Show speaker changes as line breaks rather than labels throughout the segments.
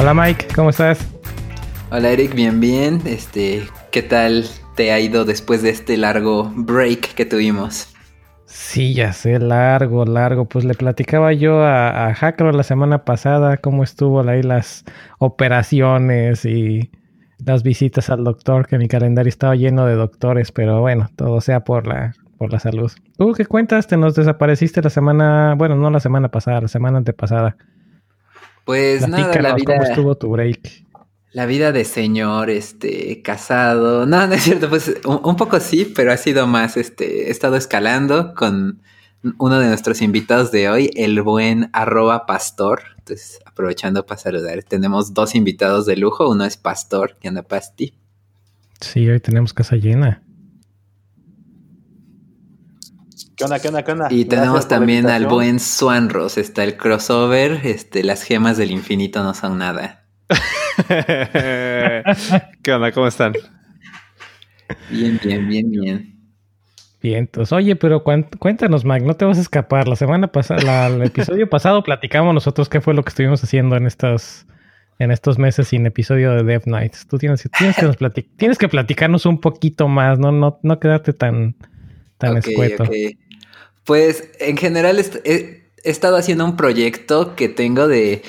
Hola Mike, ¿cómo estás?
Hola Eric, bien, bien. Este, ¿qué tal te ha ido después de este largo break que tuvimos?
Sí, ya sé, largo, largo. Pues le platicaba yo a, a la semana pasada cómo estuvo ahí las operaciones y las visitas al doctor, que mi calendario estaba lleno de doctores, pero bueno, todo sea por la, por la salud. ¿Tú qué cuentas? Te nos desapareciste la semana, bueno, no la semana pasada, la semana antepasada.
Pues nada, la vida.
¿Cómo estuvo tu break?
La vida de señor, este, casado. No, no es cierto, pues un, poco sí, pero ha sido más, este, he estado escalando con uno de nuestros invitados de hoy, el buen arroba pastor. Entonces, aprovechando para saludar, tenemos dos invitados de lujo. Uno es Pastor, que anda Pasti.
Sí, hoy tenemos casa llena.
¿Qué onda, qué onda, qué onda?
Y tenemos también al buen Swanros. Está el crossover. Este, las gemas del infinito no son nada.
¿Qué onda? ¿Cómo están?
Bien, bien, bien, bien.
Bien, entonces, oye, pero cuéntanos, Mike, no te vas a escapar. La semana pasada, el episodio pasado platicamos nosotros qué fue lo que estuvimos haciendo en estos, en estos meses sin episodio de Death Nights. Tú tienes, tienes, que, tienes que platicarnos un poquito más, no, no, no quedarte tan, tan escueto.
Pues en general he estado haciendo un proyecto que tengo de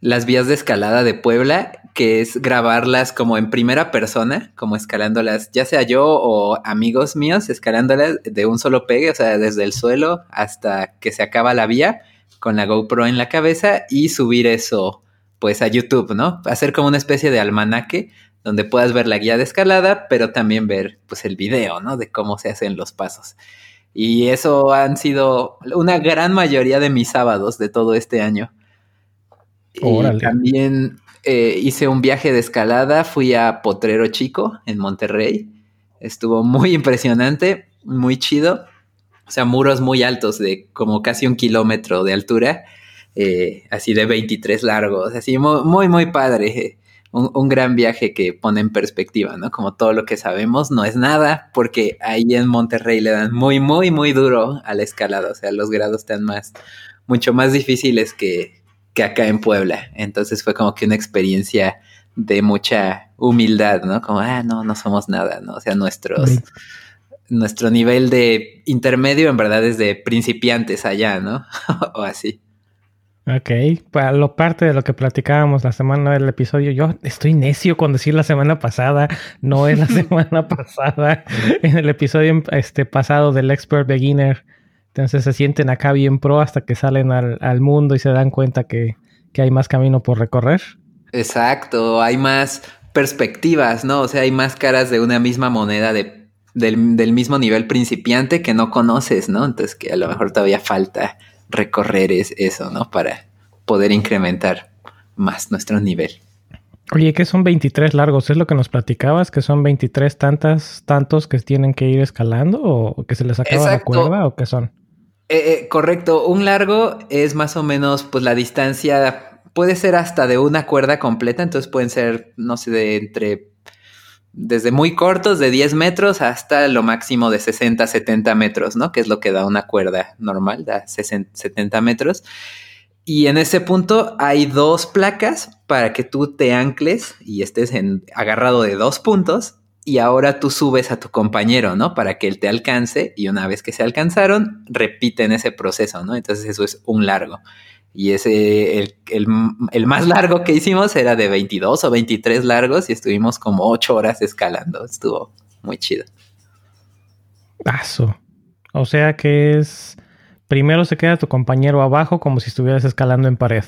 las vías de escalada de Puebla, que es grabarlas como en primera persona, como escalándolas, ya sea yo o amigos míos, escalándolas de un solo pegue, o sea, desde el suelo hasta que se acaba la vía, con la GoPro en la cabeza y subir eso pues a YouTube, ¿no? Hacer como una especie de almanaque donde puedas ver la guía de escalada, pero también ver pues el video, ¿no? De cómo se hacen los pasos. Y eso han sido una gran mayoría de mis sábados de todo este año. Y también eh, hice un viaje de escalada, fui a Potrero Chico en Monterrey. Estuvo muy impresionante, muy chido. O sea, muros muy altos de como casi un kilómetro de altura, eh, así de 23 largos, así muy, muy, padre. Un, un, gran viaje que pone en perspectiva, ¿no? Como todo lo que sabemos no es nada, porque ahí en Monterrey le dan muy, muy, muy duro a la escalada. O sea, los grados están más, mucho más difíciles que, que acá en Puebla. Entonces fue como que una experiencia de mucha humildad, ¿no? Como, ah, no, no somos nada, ¿no? O sea, nuestros, nuestro nivel de intermedio en verdad es de principiantes allá, ¿no? o así.
Ok, para lo parte de lo que platicábamos la semana del episodio, yo estoy necio con decir la semana pasada, no es la semana pasada, en el episodio este pasado del Expert Beginner entonces se sienten acá bien pro hasta que salen al, mundo y se dan cuenta que, hay más camino por recorrer.
Exacto, hay más perspectivas, ¿no? O sea, hay más caras de una misma moneda de, del, del, mismo nivel principiante que no conoces, ¿no? Entonces que a lo mejor todavía falta recorrer es eso, ¿no? Para poder incrementar más nuestro nivel.
Oye, ¿qué son 23 largos? ¿Es lo que nos platicabas? ¿Que son 23 tantas, tantos que tienen que ir escalando? ¿O que se les acaba la cuerda? ¿O qué son?
Eh, eh, correcto, un largo es más o menos pues la distancia, puede ser hasta de una cuerda completa, entonces pueden ser, no sé, de entre, desde muy cortos, de 10 metros, hasta lo máximo de 60, 70 metros, ¿no? Que es lo que da una cuerda normal, da 60, 70 metros. Y en ese punto hay dos placas para que tú te ancles y estés agarrado de dos puntos y ahora tú subes a tu compañero, ¿no? Para que él te alcance y una vez que se alcanzaron, repiten ese proceso, ¿no? Entonces eso es un largo. Y ese, el, el, más largo que hicimos era de 22 o 23 largos y estuvimos como 8 horas escalando. Estuvo muy chido.
Paso. O sea que es, primero se queda tu compañero abajo como si estuvieras escalando en pared.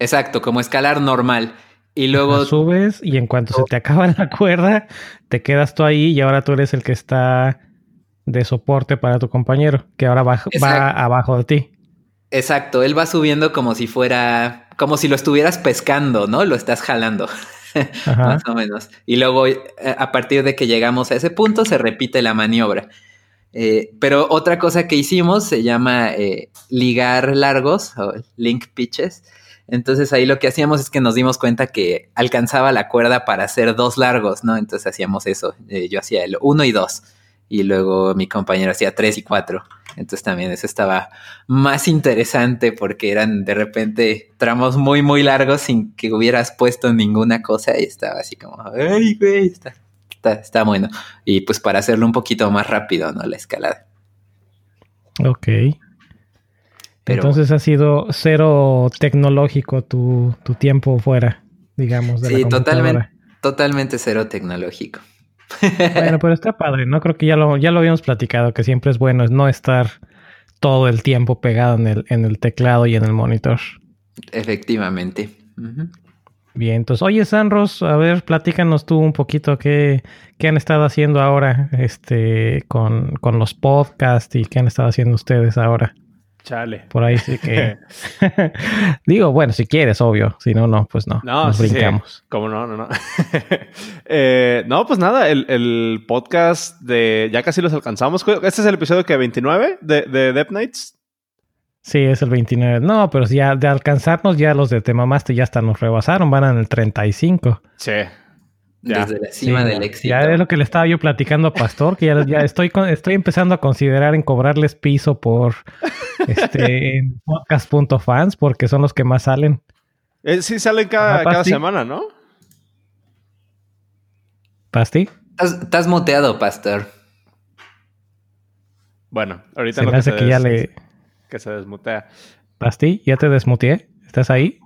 Exacto, como escalar normal. Y luego
subes y en cuanto se te acaba la cuerda, te quedas tú ahí y ahora tú eres el que está de soporte para tu compañero, que ahora va, abajo de ti.
Exacto, él va subiendo como si fuera, como si lo estuvieras pescando, ¿no? Lo estás jalando, más o menos. Y luego, eh, a partir de que llegamos a ese punto, se repite la maniobra. Eh, pero otra cosa que hicimos se llama eh, ligar largos o link pitches entonces ahí lo que hacíamos es que nos dimos cuenta que alcanzaba la cuerda para hacer dos largos, ¿no? Entonces hacíamos eso. Eh, yo hacía el uno y dos. Y luego mi compañero hacía tres y cuatro. Entonces también eso estaba más interesante porque eran de repente tramos muy, muy largos sin que hubieras puesto ninguna cosa y estaba así como, ay, güey, está, está, bueno. Y pues para hacerlo un poquito más rápido, ¿no? La escalada.
Ok. Entonces ha sido cero tecnológico tu, tu tiempo fuera, digamos.
De sí, totalmente, totalmente cero tecnológico.
Bueno, pero está padre, ¿no? Creo que ya lo, ya lo habíamos platicado, que siempre es bueno es no estar todo el tiempo pegado en el, en el teclado y en el monitor.
Efectivamente.
Bien, entonces, oye, Sanros, a ver, platícanos tú un poquito qué, qué han estado haciendo ahora este, con, con los podcasts y qué han estado haciendo ustedes ahora.
Chale.
Por ahí sí que. Digo, bueno, si quieres, obvio. Si no, no, pues no. No, nos brincamos.
¿Cómo no? No, no. Eh, no, pues nada, el, podcast de. Ya casi los alcanzamos. Este es el episodio que 29 de, de Death Nights.
Sí, es el 29. No, pero si ya de alcanzarnos, ya los de Tema Master ya hasta nos rebasaron, van en el 35.
Sí.
Desde la cima del éxito.
Ya es lo que le estaba yo platicando a Pastor, que ya, estoy, estoy empezando a considerar en cobrarles piso por este podcast.fans, porque son los que más salen.
Eh, sí, salen cada, semana, ¿no?
¿Pasti?
Estás, muteado, Pastor.
Bueno, ahorita
se me hace que ya le.
Que se desmutea.
¿Pasti? ¿Ya te desmuteé? ¿Estás ahí?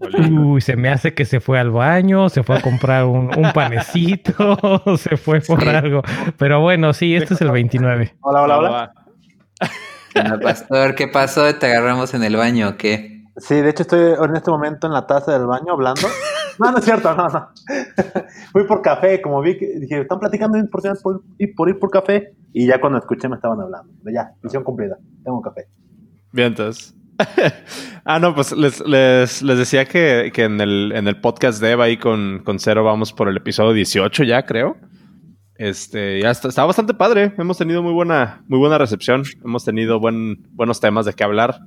Uy, se me hace que se fue al baño, se fue a comprar un, panecito, se fue por algo. Pero bueno, sí, este es el 29.
Hola, hola, hola.
pastor, ¿qué pasó? ¿Te agarramos en el baño o qué?
Sí, de hecho estoy en este momento en la taza del baño hablando. No, no es cierto, no, no. Fui por café, como vi que dije, están platicando por, por, por ir por café. Y ya cuando escuché me estaban hablando. ya, misión cumplida. Tengo café.
Bien, entonces. ah, no, pues les, les, les decía que, que, en, el, en el podcast de Eva ahí con, con Cero vamos por el episodio 18 ya, creo. Este, ya está, bastante padre. Hemos tenido muy buena, muy buena recepción. Hemos tenido buen, buenos temas de qué hablar.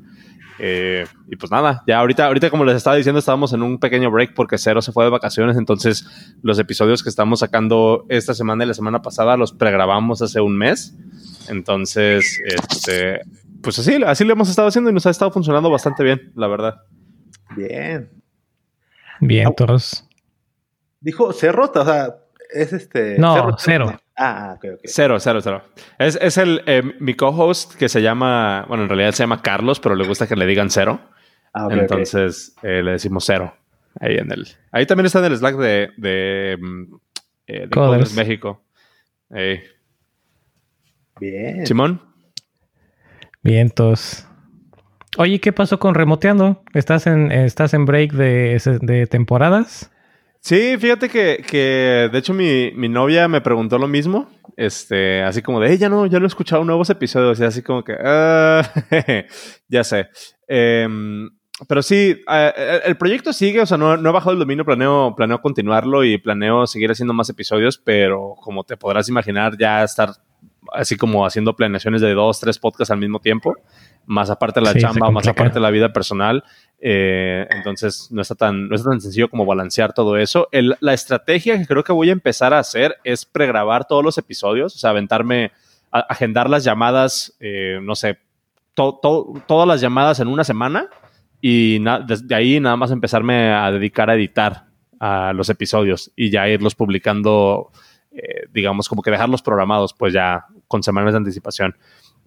Eh, y pues nada, ya ahorita, ahorita como les estaba diciendo, estábamos en un pequeño break porque Cero se fue de vacaciones, entonces los episodios que estamos sacando esta semana y la semana pasada los pregrabamos hace un mes. Entonces, este, pues así, así lo hemos estado haciendo y nos ha estado funcionando bastante bien, la verdad.
Bien.
Bien, todos.
Dijo cerro, o sea, es este.
No, cero.
Ah, ok, ok.
Cero, cero, cero. Es, es el, eh, mi co-host que se llama, bueno, en realidad se llama Carlos, pero le gusta que le digan cero. Ah, okay, Entonces eh, le decimos cero. Ahí en el. Ahí también está en el Slack de, de, mm, eh, de México.
Bien.
Simón.
Vientos. Oye, ¿qué pasó con remoteando? ¿Estás en, estás en break de, temporadas?
Sí, fíjate que, de hecho mi, novia me preguntó lo mismo. Este, así como de, ya no, ya lo he escuchado nuevos episodios. Y así como que, ah, ya sé. Em, pero sí, el proyecto sigue, o sea, no, no, he bajado el dominio, planeo, planeo continuarlo y planeo seguir haciendo más episodios, pero como te podrás imaginar, ya estar así como haciendo planeaciones de dos, tres podcasts al mismo tiempo, más aparte de la chamba, más aparte de la vida personal. Eh, entonces no está, tan, no es tan sencillo como balancear todo eso. la estrategia que creo que voy a empezar a hacer es pregrabar todos los episodios, o sea, aventarme, a, agendar las llamadas, eh, no sé, todas las llamadas en una semana y desde ahí nada más empezarme a dedicar a editar a los episodios y ya irlos publicando eh, digamos, como que dejarlos programados, pues ya con semanas de anticipación.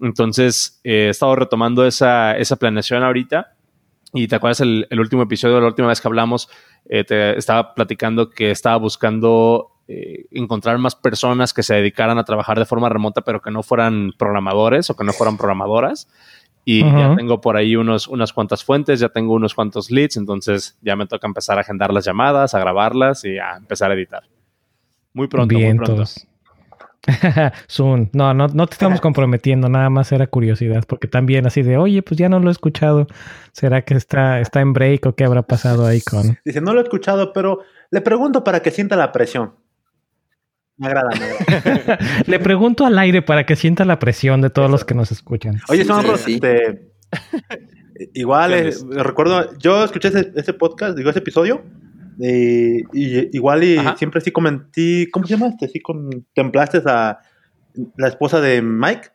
Entonces, eh, he estado retomando esa, esa planeación ahorita. Y te acuerdas el, último episodio, la última vez que hablamos, eh, te estaba platicando que estaba buscando encontrar más personas que se dedicaran a trabajar de forma remota, pero que no fueran programadores o que no fueran programadoras. Y ya tengo por ahí unos, unas cuantas fuentes, ya tengo unos cuantos leads, entonces ya me toca empezar a agendar las llamadas, a grabarlas y a empezar a editar. Muy pronto, muy pronto.
Zoom. No, no, no te estamos comprometiendo, nada más era curiosidad, porque también así de, oye, pues ya no lo he escuchado. ¿Será que está, está en break o qué habrá pasado ahí con?
Dice, no lo he escuchado, pero le pregunto para que sienta la presión. Me agrada, me agrada.
le pregunto al aire para que sienta la presión de todos los que nos escuchan.
Oye, son este, igual, eh, recuerdo, yo escuché ese, ese podcast, digo, ese episodio y igual y siempre sí comenté, ¿cómo se llama? Este, sí contemplaste a la esposa de Mike.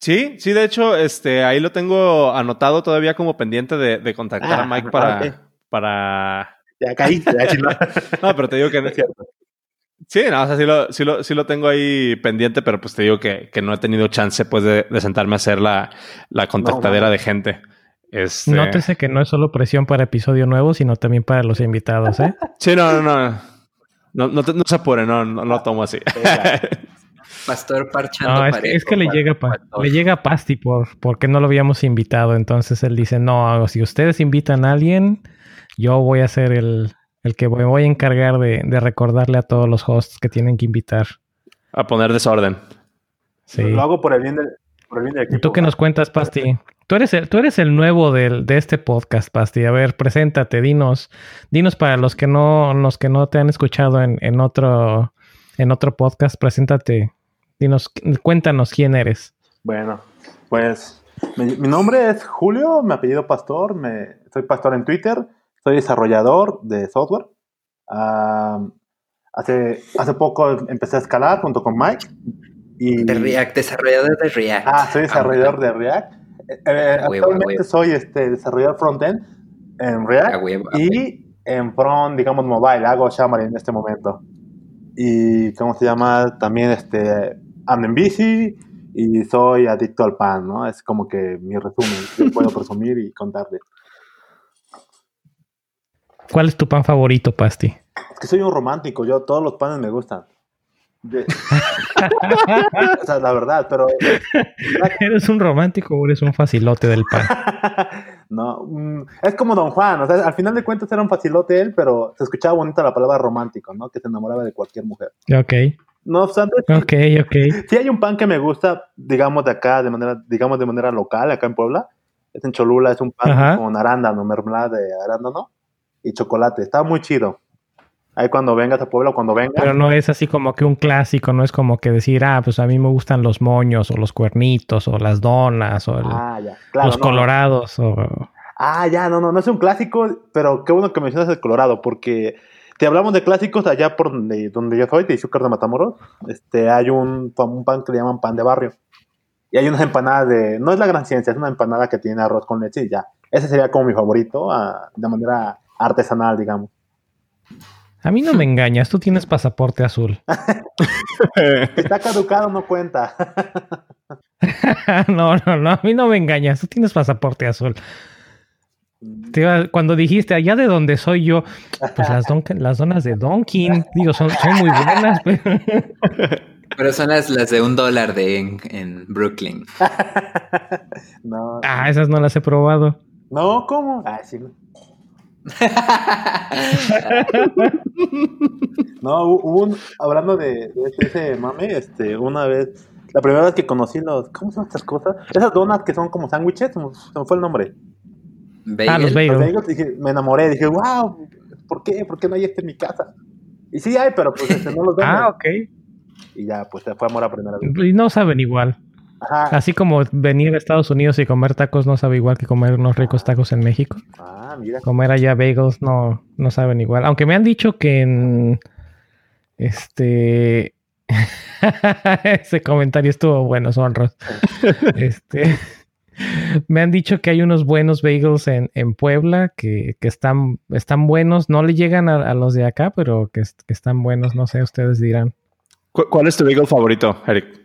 Sí, sí, de hecho, este, ahí lo tengo anotado todavía como pendiente de, de contactar
Ah,
a Mike para,
ok.
para.
Ya chino.
No, pero te digo que no es cierto. Sí, no, o sea, sí lo, sí lo, sí lo tengo ahí pendiente, pero pues te digo que, que no he tenido chance pues de, de sentarme a hacer la, la contactadera
No,
de gente. Este...
Nótese que no es solo presión para episodio nuevo, sino también para los invitados, ¿eh?
Sí, no, no, no. No, no, te- no se apure, no, no lo tomo así.
Pastor parchando
No, es, que-
parejo
es que le llega, pa- le llega a Pasti por, porque no lo habíamos invitado. Entonces él dice, no, si ustedes invitan a alguien, yo voy a ser el, el que me voy a encargar de, de recordarle a todos los hosts que tienen que invitar.
A poner desorden.
Sí.
Lo hago por el bien del, por el bien del
¿Y
equipo.
tú qué nos cuentas, Pasti? Tú eres el, tú eres el nuevo del, de este podcast, Pasti. A ver, preséntate, dinos, dinos para los que no, los que no te han escuchado en, en otro, en otro podcast, preséntate. Dinos, cuéntanos quién eres.
Bueno, pues mi, mi nombre es Julio, mi apellido Pastor, me, soy pastor en Twitter, soy desarrollador de software. Ah, hace, hace poco empecé a escalar junto con Mike. Y,
De React, desarrollador de React.
Ah, soy desarrollador de React. Eh, eh, actualmente
huevo.
soy este, desarrollador frontend en React y en front, digamos, mobile. Hago Xamarin en este momento. Y, ¿cómo se llama? También este, ando en bici y soy adicto al pan, ¿no? Es como que mi resumen que puedo presumir y contarles.
¿Cuál es tu pan favorito, Pasti?
Es que soy un romántico, yo todos los panes me gustan. De- o sea, la verdad, pero
¿Eres un romántico o eres un facilote del pan?
no, mm, es como Don Juan, o sea, al final de cuentas era un facilote él, pero se escuchaba bonita la palabra romántico, ¿no? Que se enamoraba de cualquier mujer.
Ok,
No obstante,
ok, ok.
sí hay un pan que me gusta, digamos de acá, de manera, digamos de manera local, acá en Puebla. Es en Cholula, es un pan
Ajá.
con arándano, mermelada de arándano y chocolate. Está muy chido. Ahí cuando vengas a Puebla, cuando vengas.
Pero no es así como que un clásico, no es como que decir, ah, pues a mí me gustan los moños o los cuernitos o las donas o el-
ah, ya. Claro,
los
no.
colorados o...
Ah, ya, no, no, no es un clásico, pero qué bueno que mencionas el Colorado, porque te hablamos de clásicos allá por donde, donde yo soy, de Izúcar de Matamoros. Este, hay un pan que le llaman pan de barrio. Y hay unas empanadas de, no es la gran ciencia, es una empanada que tiene arroz con leche y ya. Ese sería como mi favorito, ah, de manera artesanal, digamos.
A mí no me engañas, tú tienes pasaporte azul.
Está caducado, no cuenta.
no, no, no, a mí no me engañas, tú tienes pasaporte azul. Te iba- cuando dijiste allá de donde soy yo, pues las, don- las donas de Donkin, digo, son, son muy buenas, pero...
Pero son las, las de un dólar de en, en Brooklyn.
no,
Ah, esas no las he probado.
no, ¿cómo? Ah, sí. No. No, hu- hubo un, hablando de, de ese, ese mame, este, una vez, la primera vez que conocí los, ¿cómo llaman estas cosas? Esas donas que son como sándwiches, se me se me fue el nombre.
Ah, los
Bagel.
bagel.
Los bagels, dije, me enamoré, dije, wow, ¿por qué? ¿Por qué no hay este en mi casa? Y sí hay, pero pues este, no los venden.
Ah, ok.
Y ya, pues se fue amor a primera vez.
Y no saben igual.
Ajá.
Así como venir a Estados Unidos y comer tacos no sabe igual que comer unos ricos tacos en México.
Ah, mira.
Comer allá bagels no, no saben igual. Aunque me han dicho que en este ese comentario estuvo bueno, sonros. este me han dicho que hay unos buenos bagels en, en Puebla que, que están, están buenos. No le llegan a, a los de acá, pero que, que están buenos. No sé, ustedes dirán.
¿Cu- ¿Cuál es tu bagel favorito, Eric?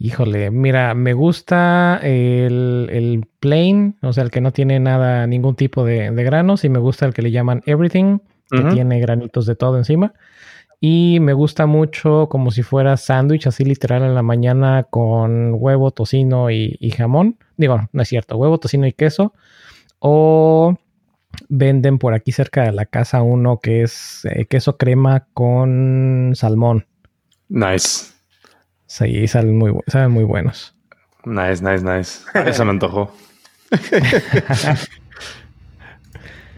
Híjole, mira, me gusta el, el plain, o sea, el que no tiene nada, ningún tipo de, de granos, y me gusta el que le llaman everything, que tiene granitos de todo encima. Y me gusta mucho como si fuera sándwich, así literal en la mañana con huevo, tocino y, y jamón. Digo, no es cierto, huevo, tocino y queso. O venden por aquí cerca de la casa uno que es eh, queso crema con salmón.
Nice.
Sí, salen muy, saben muy buenos.
Nice, nice, nice. Eso me antojó.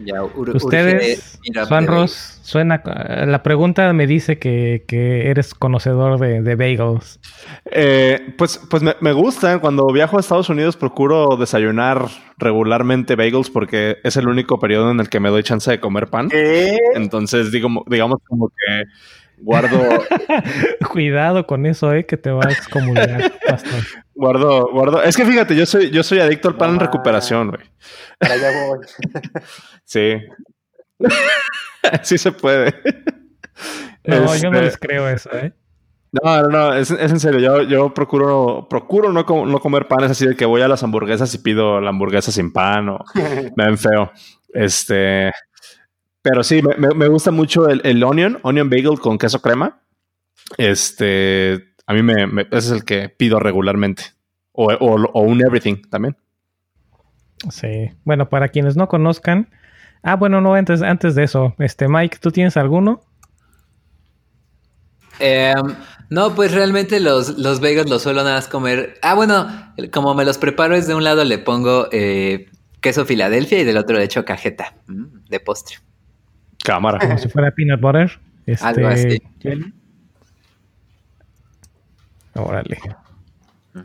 Ya,
Ustedes, Juanros, suena. La pregunta me dice que, que eres conocedor de, de bagels.
Eh, pues pues me, me gusta. Cuando viajo a Estados Unidos procuro desayunar regularmente bagels porque es el único periodo en el que me doy chance de comer pan. Entonces, digo, digamos como que Guardo,
Cuidado con eso, eh, que te va a excomulgar, pastor.
guardo, guardo. Es que fíjate, yo soy, yo soy adicto al pan en recuperación, güey.
Para allá voy.
Sí. sí se puede.
No, yo no
Este,
les creo eso, eh.
No, no, no, es, es en serio. Yo, yo procuro, procuro no, com- no comer panes así de que voy a las hamburguesas y pido la hamburguesa sin pan o me ven feo. Este, pero sí, me, gusta mucho el, el onion, onion bagel con queso crema. Este, a mí me, me- ese es el que pido regularmente. O, o- o un everything también.
Sí. Bueno, para quienes no conozcan. Ah, bueno, no, antes, antes de eso, este, Mike, ¿tú tienes alguno?
Em, no, pues realmente los, los bagels los suelo nada más comer. Ah, bueno, como me los preparo es de un lado le pongo eh, queso Filadelfia y del otro le echo cajeta mm, de postre.
Cámara.
Como si fuera peanut butter. Este,
Algo así.
Órale.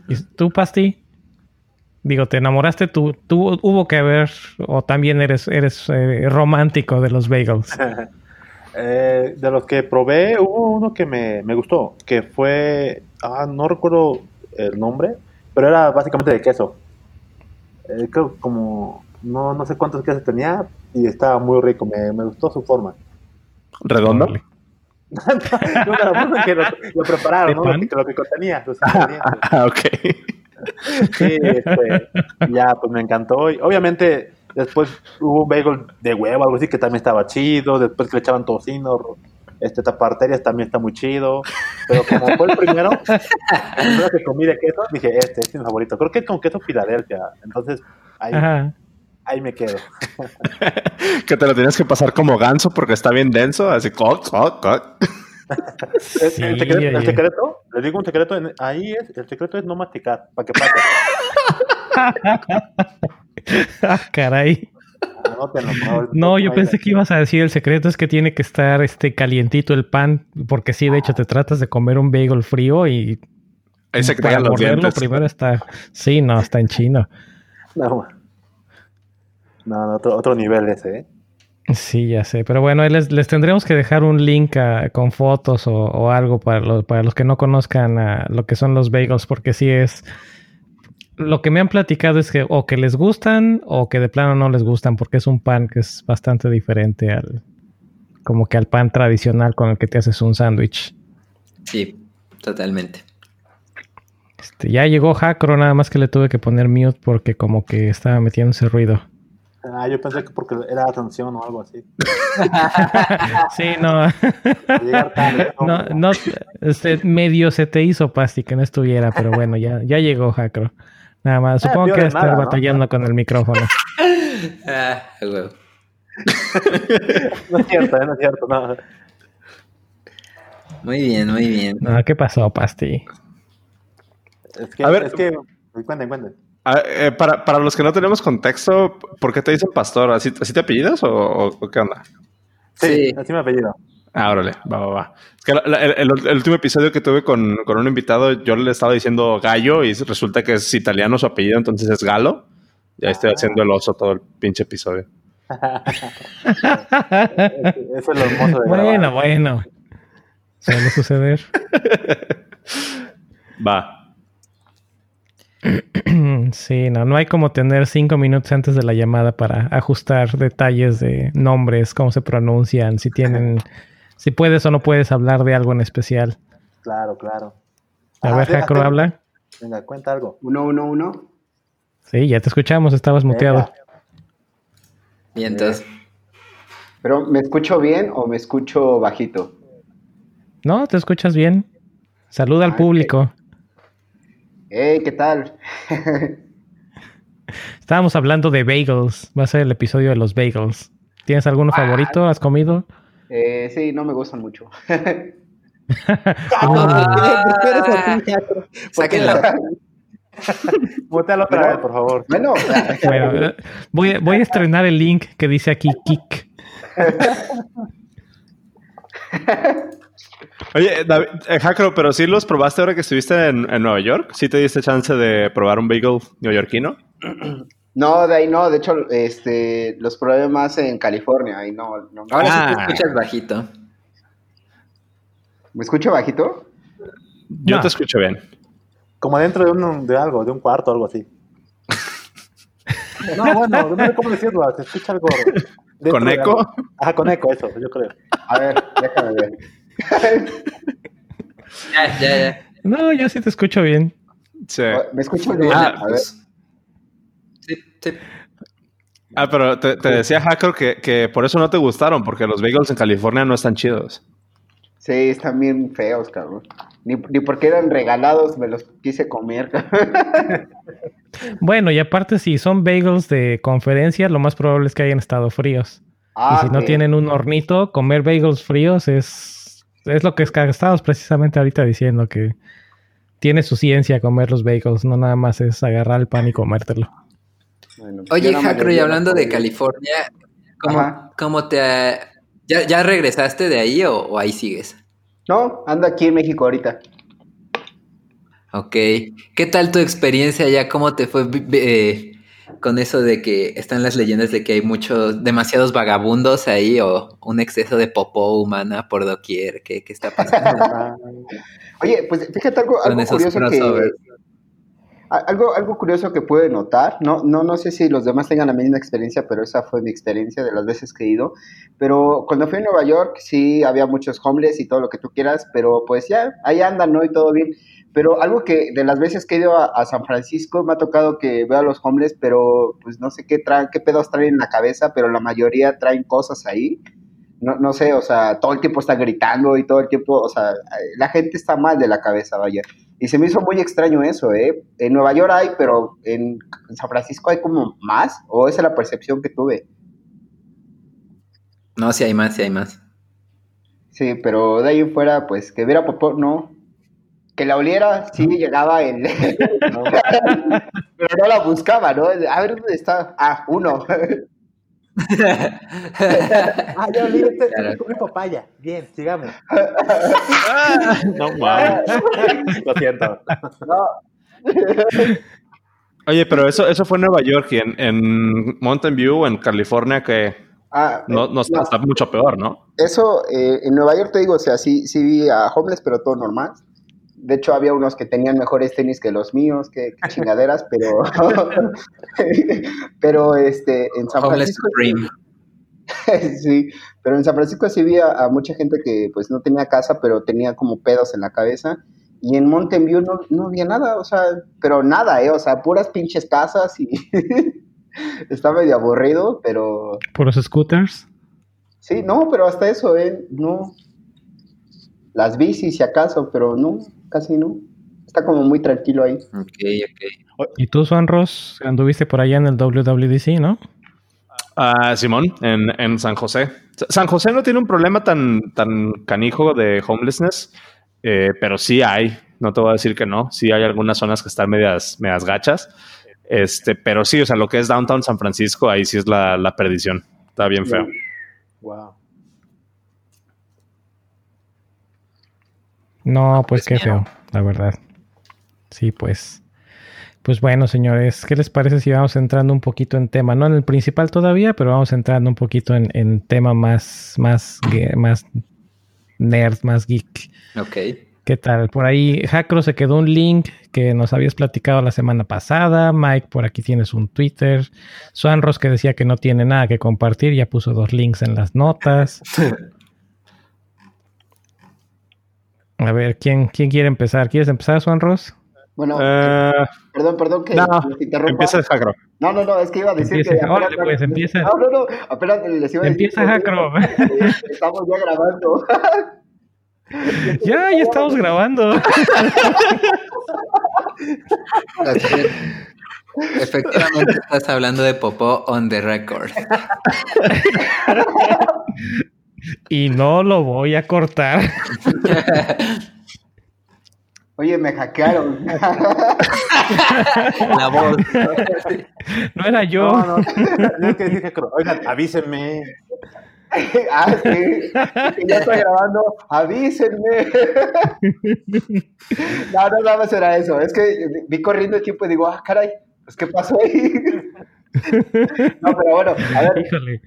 ¿Y tú, Pasti? Digo, ¿te enamoraste? ¿Tú, tú hubo que haber, o también eres, eres eh, romántico de los bagels?
Eh, de los que probé, hubo uno que me, me gustó, que fue, ah, no recuerdo el nombre, pero era básicamente de queso. Eh, creo como, no, no sé cuántos quesos tenía y estaba muy rico, me, me gustó su forma.
Redondo.
No, pero bueno, que lo, lo prepararon,
¿De
¿no? Lo que, lo que contenía, los ingredientes.
Ah, ok.
Sí, este, ya, pues me encantó. Y obviamente, después hubo un bagel de huevo, algo así, que también estaba chido. Después que le echaban tocino, este taparterias también está muy chido. Pero como fue el primero, el primero que comí de queso, dije, este, este es mi favorito. Creo que es con queso Filadelfia. Entonces, ahí,
Ajá.
Ahí me quedo.
que te lo tienes que pasar como ganso porque está bien denso. Así, coc, coc, coc.
El,
Sí,
el secreto, el secreto, les digo un secreto, ahí es, el secreto es no masticar, para que pase.
Ah, caray.
Favor.
No, yo pensé que ibas a decir el secreto es que tiene que estar este calientito el pan, porque sí, de hecho te tratas de comer un bagel frío y
Ahí se
para
los
morderlo primero está, sí, no, está en chino.
No, no, no, otro, otro nivel ese, ¿eh?
Sí, ya sé, pero bueno, les, les tendremos que dejar un link a- con fotos o, o algo para los, para los que no conozcan a lo que son los bagels, porque sí es... Lo que me han platicado es que o que les gustan o que de plano no les gustan, porque es un pan que es bastante diferente al... como que al pan tradicional con el que te haces un sándwich.
Sí, totalmente.
Este, ya llegó Jacro, nada más que le tuve que poner mute porque como que estaba metiéndose ruido.
Ah, yo pensé que porque era atención o algo así.
Sí, no. No, no, este, medio se te hizo Pasti que no estuviera, pero bueno, ya, ya llegó Jacro. Nada más,
Ah,
supongo que
de
estar
nada, ¿no?
batallando con el micrófono.
Ah.
No es cierto, eh, no es cierto. No.
Muy bien, muy bien.
No, ¿Qué pasó, Pasti?
Es que,
A ver.
es que, cuenten, cuenten.
Ah, eh, para, para los que no tenemos contexto, ¿por qué te dicen pastor? ¿Así, así te apellidas o, qué onda?
Sí,
Sí.
así me apellido.
Ah, órale, va, va, va. Es que la- la- el, el- el último episodio que tuve con, con un invitado, yo le estaba diciendo gallo y resulta que es italiano su apellido, entonces es galo. Ya estoy haciendo el oso todo el pinche episodio.
Eso es lo hermoso de
Bueno,
grabar.
bueno. Suele suceder.
Va.
Sí, no, no hay como tener cinco minutos antes de la llamada para ajustar detalles de nombres, cómo se pronuncian, si tienen, si puedes o no puedes hablar de algo en especial.
Claro, claro.
A
Ah,
ver,
déjate-
Jacro, habla.
Venga, cuenta algo.
Uno, uno, uno.
Sí, ya te escuchamos, estabas muteado.
Y entonces,
Pero, ¿me escucho bien o me escucho bajito?
No, te escuchas bien. Saluda al
Ah,
público.
Hey, ¿qué tal?
Estábamos hablando de bagels. Va a ser el episodio de los bagels. ¿Tienes alguno
Ah.
favorito? ¿Has comido?
Eh, sí, no me gustan mucho.
sáquenlo.
Mutealo otra vez, por favor.
bueno,
Bueno, eh, voy, a- voy a estrenar el link que dice aquí Kik.
Oye, David, eh, Jacro, pero sí los probaste ahora que estuviste en, en Nueva York. ¿Sí te diste chance de probar un bagel neoyorquino?
no, de ahí no. De hecho, este, los probé más en California. Ahí no, no.
Ahora sí
Ah.
te escuchas bajito.
¿Me escucho bajito?
Yo
No.
te escucho bien.
Como dentro de, un, de algo, de un cuarto o algo así. No, bueno, no sé cómo decirlo, se escucha algo.
¿Con eco?
Ajá, con eco, eso, yo creo.
A ver, déjame ver.
Ya, ya, ya.
No, yo sí te escucho bien.
Sí.
¿Me escucho bien?
Ah,
A ver.
pues. Sí, sí.
Ah, pero te, te decía, Hacker, que, que por eso no te gustaron, porque los bagels en California no están chidos.
Sí, están bien feos, cabrón. Ni, ni porque eran regalados me los quise comer. cabrón.
Bueno, y aparte, si son bagels de conferencia, lo más probable es que hayan estado fríos.
Ah,
y si no tienen un hornito, comer bagels fríos es, es lo que estábamos precisamente ahorita diciendo, que tiene su ciencia comer los bagels, no nada más es agarrar el pan y comértelo.
Bueno,
Oye,
le
y hablando de. California, ¿cómo, cómo te... ha- ¿Ya, ¿Ya regresaste de ahí o, o ahí sigues?
No, ando aquí en México ahorita.
Ok. ¿Qué tal tu experiencia allá? ¿Cómo te fue eh, con eso de que están las leyendas de que hay muchos, demasiados vagabundos ahí o un exceso de popó humana por doquier? ¿Qué, qué está pasando
Oye, pues fíjate algo, algo curioso que
crossovers?
algo, algo curioso que pude notar. No, no, no sé si los demás tengan la misma experiencia, pero esa fue mi experiencia de las veces que he ido. Pero cuando fui a Nueva York, sí había muchos homeless y todo lo que tú quieras, pero pues ya, ahí andan, ¿no? Y todo bien. Pero algo que de las veces que he ido a, a San Francisco me ha tocado que veo a los homeless, pero pues no sé qué traen, qué pedos traen en la cabeza, pero la mayoría traen cosas ahí. No, no sé, o sea, todo el tiempo está gritando y todo el tiempo, o sea, la gente está mal de la cabeza, vaya. Y se me hizo muy extraño eso, ¿eh? En Nueva York hay, pero en, San Francisco hay como más, o esa es la percepción que tuve.
No, si hay más, si hay más.
Sí, pero de ahí en fuera, pues que viera popó, no. Que la oliera, sí llegaba en. pero no la buscaba, ¿no? A ver dónde está. Ah, uno.
Ah, ya olí, este,
Claro.
come papaya. Bien, sigamos.
No mames.
Lo siento.
No.
Oye, pero eso, eso fue en Nueva York y en, en Mountain View, en California, que
Ah,
no, no está, está mucho peor, ¿no?
Eso, eh, en Nueva York te digo, o sea, sí, sí vi a homeless, pero todo normal. De hecho, había unos que tenían mejores tenis que los míos, que, que chingaderas, pero. pero este, en San Francisco.
Supreme.
sí, pero en San Francisco sí vi a, a mucha gente que pues no tenía casa, pero tenía como pedos en la cabeza. Y en Mountain View no, no había nada, o sea, pero nada, ¿eh? O sea, puras pinches casas y está medio aburrido, pero
Por los scooters.
sí, no, pero hasta eso, ¿eh? No. Las bicis, si acaso, pero no, casi no. Está como muy tranquilo ahí.
Ok, ok.
Y tú, Juan Ross, anduviste por allá en el WWDC, ¿no?
Ah, Simón, en, en San José. Sa- San José no tiene un problema tan, tan canijo de homelessness, eh, pero sí hay, no te voy a decir que no, sí hay algunas zonas que están medias, medias gachas, este, pero sí, o sea, lo que es Downtown San Francisco, ahí sí es la, la perdición, está bien feo.
Wow.
No, pues
Pues
qué feo, la verdad. Sí, pues. Pues bueno, señores, ¿qué les parece si vamos entrando un poquito en tema? No en el principal todavía, pero vamos entrando un poquito en, en tema más, más, más nerd, más geek.
Ok.
¿Qué tal? Por ahí, Jacro se quedó un link que nos habías platicado la semana pasada. Mike, por aquí tienes un Twitter. Swanros que decía que no tiene nada que compartir, ya puso dos links en las notas. A ver, ¿quién, quién quiere empezar? ¿Quieres empezar, Swanros?
Bueno,
Eh,
perdón, perdón que
no,
interrumpa.
empieza Jacro.
No, no, no, es que iba a decir
Empieza,
que.
órale, pues, empieza.
No, no, no, apenas les iba a decir.
Empieza, Jacro.
Estamos ya grabando.
Ya, ya estamos grabando.
Efectivamente estás hablando de popó on the record.
Y no lo voy a cortar.
Oye, me hackearon.
La voz.
No era yo.
No, no. Yo que dije, creo, oigan, avísenme.
ah, sí. que Ya estoy grabando. Avísenme. no, no, nada más era eso. Es que vi corriendo el tiempo y digo, ah, caray, pues qué pasó ahí. No, pero bueno, a ver,
Híjole.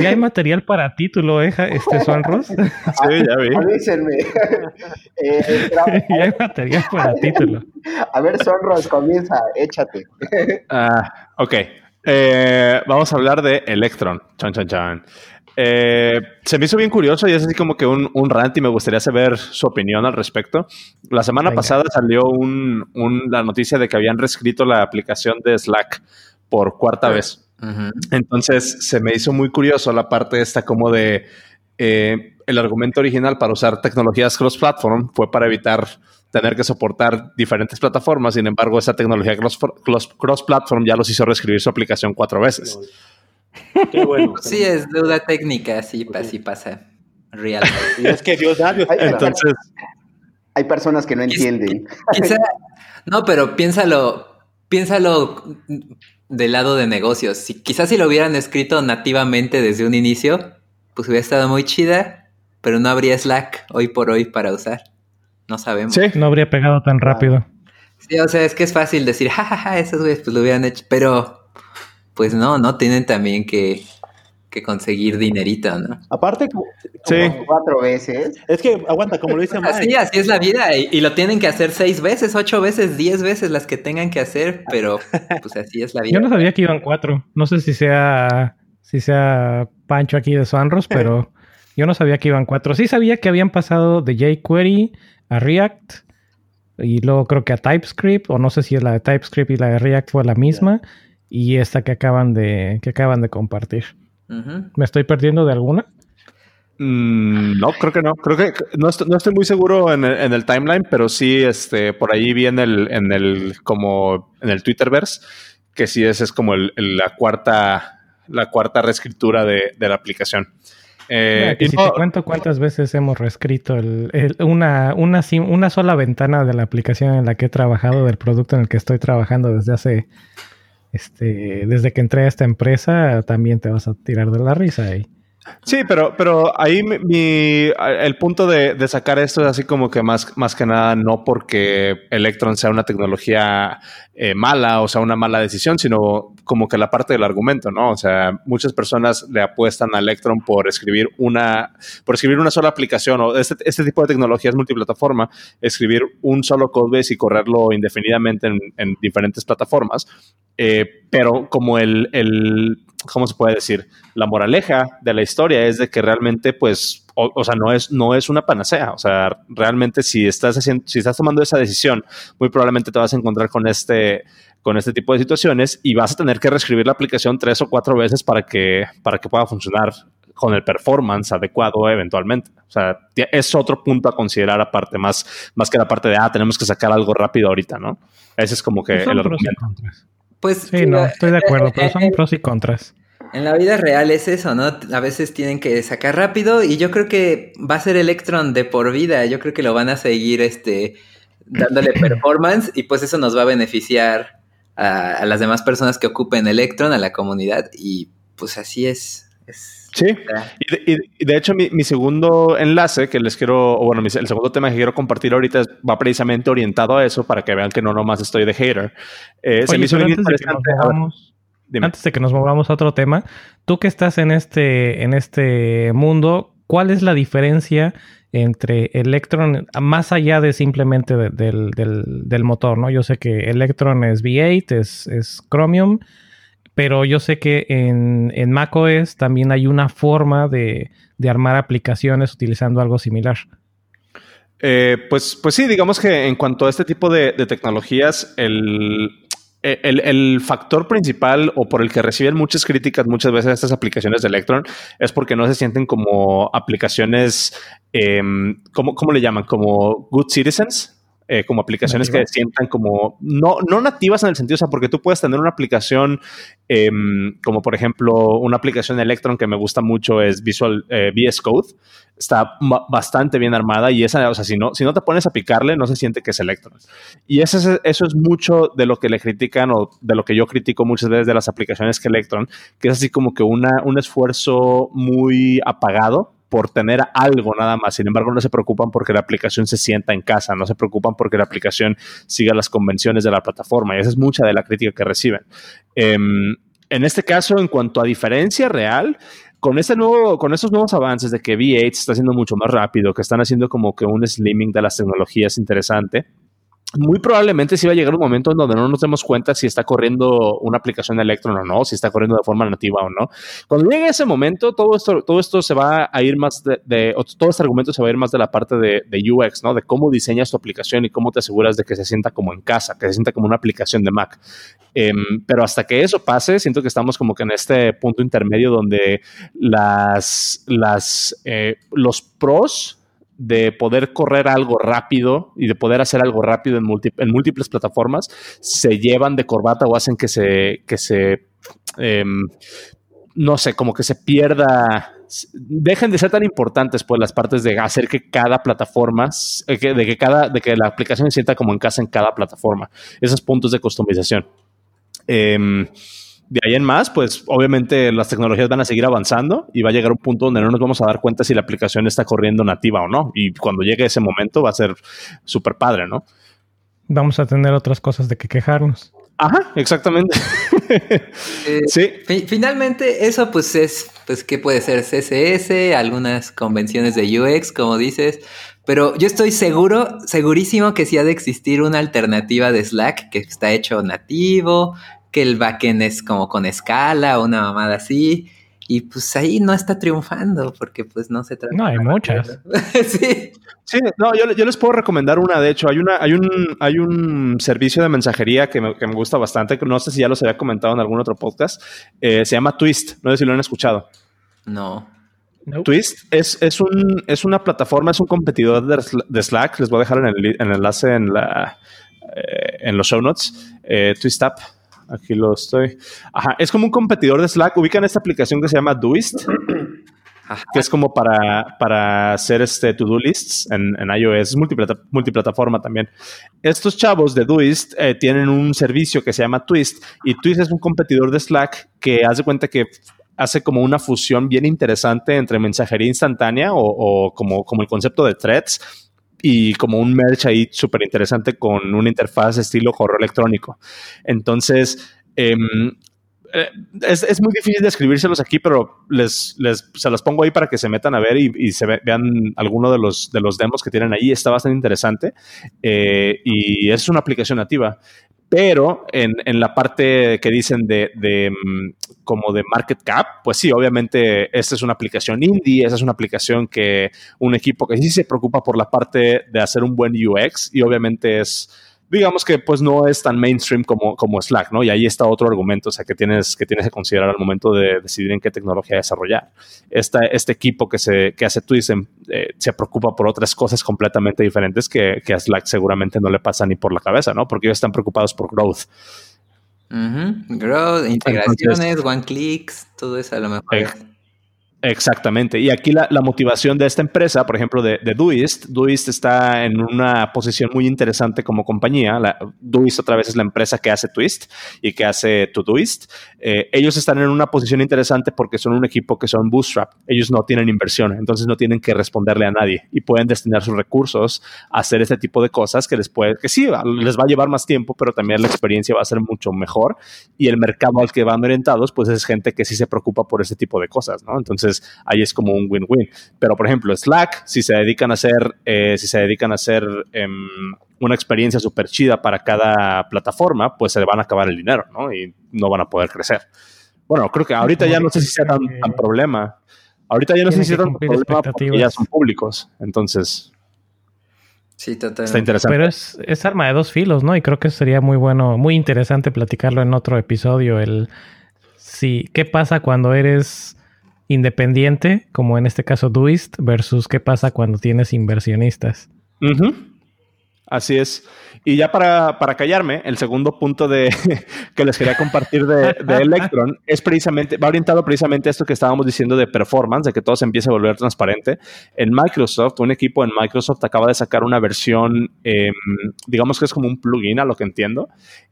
¿Y hay material para título, eh, ja- este Suanros?
Sí, ya vi.
avísenme. Eh, pero,
¿Y hay material para título?
a ver, Sonros, comienza, échate.
Ah, ok. Eh, vamos a hablar de Electron. Chan, chan, chan. Eh, se me hizo bien curioso y es así como que un, un rant y me gustaría saber su opinión al respecto. La semana
Venga.
pasada salió un- un- la noticia de que habían reescrito la aplicación de Slack por cuarta vez. Entonces se me hizo muy curioso la parte esta como de eh, el argumento original para usar tecnologías cross-platform fue para evitar tener que soportar diferentes plataformas. Sin embargo, esa tecnología cross- cross- cross-platform ya los hizo reescribir su aplicación cuatro veces.
Qué bueno.
Sí, es duda técnica, sí, pa- sí pasa. Real.
Y es que Dios da, Dios.
Entonces,
Hay personas que no entienden.
Quizá, no, pero piénsalo, piénsalo del lado de negocios. Si, quizás si lo hubieran escrito nativamente desde un inicio, pues hubiera estado muy chida, pero no habría Slack hoy por hoy para usar. No sabemos.
sí,
No habría pegado tan rápido.
Sí, o sea, es que es fácil decir, jajaja, esos güeyes pues lo hubieran hecho, pero pues no, no tienen también que, que conseguir dinerito, ¿no?
Aparte, como-
Sí.
como-
Cuatro veces.
es que, aguanta, como lo dice
Así,
Mike.
así es la vida y, y lo tienen que hacer seis veces, ocho veces, diez veces las que tengan que hacer, pero pues así es la vida.
Yo no sabía que iban cuatro. No sé si sea si sea Pancho aquí de Suanros, pero yo no sabía que iban cuatro. Sí sabía que habían pasado de jQuery a React y luego creo que a TypeScript, o no sé si la de TypeScript y la de React fue la misma, y esta que acaban de, que acaban de compartir. ¿Me estoy perdiendo de alguna?
Mm, no, creo que no. Creo que no estoy, no estoy muy seguro en el, en el timeline, pero sí, este, por ahí vi en el, en el, como en el Twitterverse, que sí ese es como el- el- la cuarta, la cuarta reescritura de, de la aplicación. Eh,
Mira,
y
si
no-
te cuento cuántas veces hemos reescrito el- el- una, una, una sola ventana de la aplicación en la que he trabajado, del producto en el que estoy trabajando desde hace, este, desde que entré a esta empresa, también te vas a tirar de la risa ahí.
Sí, pero, pero ahí el punto de, de sacar esto es así como que más, más que nada no porque Electron sea una tecnología eh, mala o sea una mala decisión, sino como que la parte del argumento, ¿no? O sea, muchas personas le apuestan a Electron por escribir una, por escribir una sola aplicación o este, este tipo de tecnologías multiplataforma, escribir un solo codebase y correrlo indefinidamente en, en diferentes plataformas. Eh, pero como el, el, ¿cómo se puede decir? La moraleja de la historia es de que realmente, pues, o, o sea, no es, no es una panacea. O sea, realmente si estás haciendo, si estás tomando esa decisión, muy probablemente te vas a encontrar con este, con este tipo de situaciones y vas a tener que reescribir la aplicación tres o cuatro veces para que, para que pueda funcionar con el performance adecuado eventualmente. O sea, es otro punto a considerar aparte, más, más que la parte de, ah, tenemos que sacar algo rápido ahorita, ¿no? Ese es como que el argumento.
Pues
Sí, no, estoy de acuerdo, pero son pros y contras.
En la vida real es eso, ¿no? A veces tienen que sacar rápido y yo creo que va a ser Electron de por vida. Yo creo que lo van a seguir este, dándole performance y pues eso nos va a beneficiar a, a las demás personas que ocupen Electron, a la comunidad y pues así es. es
Sí, y de, y hecho mi, mi segundo enlace que les quiero, o bueno, mi- el segundo tema que quiero compartir ahorita es- va precisamente orientado a eso para que vean que no nomás estoy de hater. Eh, se
Oye,
me hizo
pero
bien
antes de, que nos
interesante.
Movamos,
dime.
antes de que nos movamos a otro tema, tú que estás en este, en este mundo, ¿cuál es la diferencia entre Electron, más allá de simplemente de- del, del- del motor, ¿no? Yo sé que Electron es V8, es, es Chromium, pero yo sé que en, en macOS también hay una forma de, de armar aplicaciones utilizando algo similar.
Eh, pues, pues sí, digamos que en cuanto a este tipo de, de tecnologías, el, el, el factor principal o por el que reciben muchas críticas muchas veces estas aplicaciones de Electron es porque no se sienten como aplicaciones, eh, ¿cómo, ¿cómo le llaman? Como good citizens. Eh, como aplicaciones que sientan como no, no nativas en el sentido, o sea, porque tú puedes tener una aplicación eh, como por ejemplo una aplicación Electron que me gusta mucho es Visual eh, VS Code, está ba- bastante bien armada y esa, o sea, si no, si no te pones a picarle, no se siente que es Electron. Y eso es, eso es mucho de lo que le critican o de lo que yo critico muchas veces de las aplicaciones que Electron, que es así como que una, un esfuerzo muy apagado por tener algo nada más. Sin embargo, no se preocupan porque la aplicación se sienta en casa, no se preocupan porque la aplicación siga las convenciones de la plataforma. Y esa es mucha de la crítica que reciben. Em, en este caso, en cuanto a diferencia real, con este nuevo, con estos nuevos avances de que V8 está haciendo mucho más rápido, que están haciendo como que un slimming de las tecnologías interesante, muy probablemente sí va a llegar un momento en donde no nos demos cuenta si está corriendo una aplicación de Electron o no, si está corriendo de forma nativa o no. Cuando llegue ese momento, todo esto, todo esto se va a ir más de, todo este argumento se va a ir más de la parte de, UX, ¿no? De cómo diseñas tu aplicación y cómo te aseguras de que se sienta como en casa, que se sienta como una aplicación de Mac. Em, pero hasta que eso pase, siento que estamos como que en este punto intermedio donde las, las, eh, los pros de poder correr algo rápido y de poder hacer algo rápido en, en múltiples plataformas, se llevan de corbata o hacen que se, que se em, no sé, como que se pierda, dejen de ser tan importantes pues las partes de hacer que cada plataforma, eh, de que cada, de que la aplicación se sienta como en casa en cada plataforma, esos puntos de customización. Em, de ahí en más, pues obviamente las tecnologías van a seguir avanzando y va a llegar un punto donde no nos vamos a dar cuenta si la aplicación está corriendo nativa o no. Y cuando llegue ese momento va a ser súper padre, ¿no?
Vamos a tener otras cosas de que quejarnos.
Ajá, exactamente.
Eh, sí. finalmente, eso pues es, pues, ¿qué puede ser? CSS, algunas convenciones de UX, como dices. Pero yo estoy seguro, segurísimo que sí ha de existir una alternativa de Slack que está hecho nativo, que el backend es como con escala o una mamada así. Y pues ahí no está triunfando porque pues no se trata.
No, hay muchas.
sí. Sí, no, yo, yo, les puedo recomendar una. De hecho, hay, una, hay, un, hay un servicio de mensajería que me, que me gusta bastante. Que no sé si ya los había comentado en algún otro podcast. Eh, se llama Twist. No sé si lo han escuchado.
No.
Twist es, es, un, es una plataforma, es un competidor de, Slack. Les voy a dejar en el, enlace en, la, eh, en los show notes. Eh, Twist App Aquí lo estoy. Ajá, es como un competidor de Slack. Ubican esta aplicación que se llama Doist, que es como para, para hacer este to-do lists en, iOS. Es multiplataforma también. Estos chavos de Doist eh, tienen un servicio que se llama Twist y Twist es un competidor de Slack que hace cuenta que hace como una fusión bien interesante entre mensajería instantánea o, o como, como el concepto de threads y como un merch ahí súper interesante con una interfaz estilo correo electrónico. Entonces, em, eh, es, es, muy difícil describírselos aquí, pero les, les, se los pongo ahí para que se metan a ver y, se vean alguno de los, de los demos que tienen ahí. Está bastante interesante eh, y es una aplicación nativa. Pero en, en, la parte que dicen de, de, mm, como de market cap, pues sí, obviamente esta es una aplicación indie, esa es una aplicación que un equipo que sí se preocupa por la parte de hacer un buen UX y obviamente es digamos que pues no es tan mainstream como, como Slack, ¿no? Y ahí está otro argumento, o sea, que tienes que, tienes que considerar al momento de decidir en qué tecnología desarrollar. Esta, este equipo que, se, que hace Twist eh, se preocupa por otras cosas completamente diferentes que, que, a Slack seguramente no le pasa ni por la cabeza, ¿no? Porque ellos están preocupados por growth.
Growth, integraciones, one clicks, todo eso a lo mejor.
Exactamente. Y aquí la, motivación de esta empresa, por ejemplo, de, de Doist está en una posición muy interesante como compañía. La, Doist otra vez es la empresa que hace Twist y que hace Todoist. Eh, ellos están en una posición interesante porque son un equipo que son bootstrap. Ellos no tienen inversión, entonces no tienen que responderle a nadie y pueden destinar sus recursos a hacer este tipo de cosas que les puede, que sí, les va a llevar más tiempo, pero también la experiencia va a ser mucho mejor y el mercado al que van orientados, pues es gente que sí se preocupa por este tipo de cosas, ¿no? Entonces, ahí es como un win-win. Pero por ejemplo, Slack, si se dedican a hacer, eh, si se dedican a hacer em, una experiencia súper chida para cada plataforma, pues se le van a acabar el dinero, ¿no? Y no van a poder crecer. Bueno, creo que ahorita ya no sé si sea tan, problema. Ahorita ya no sé si sea tan problema porque ya son públicos. Entonces,
Sí, totalmente.
Está interesante.
Pero es, es, arma de dos filos, ¿no? Y creo que sería muy bueno, muy interesante platicarlo en otro episodio. El sí, ¿qué pasa cuando eres independiente, como en este caso Duist, versus qué pasa cuando tienes inversionistas.
Así es. Y ya para, callarme, el segundo punto de, que les quería compartir de, Electron es precisamente, va orientado precisamente a esto que estábamos diciendo de performance, de que todo se empiece a volver transparente. En Microsoft, un equipo en Microsoft acaba de sacar una versión, em, digamos que es como un plugin, a lo que entiendo,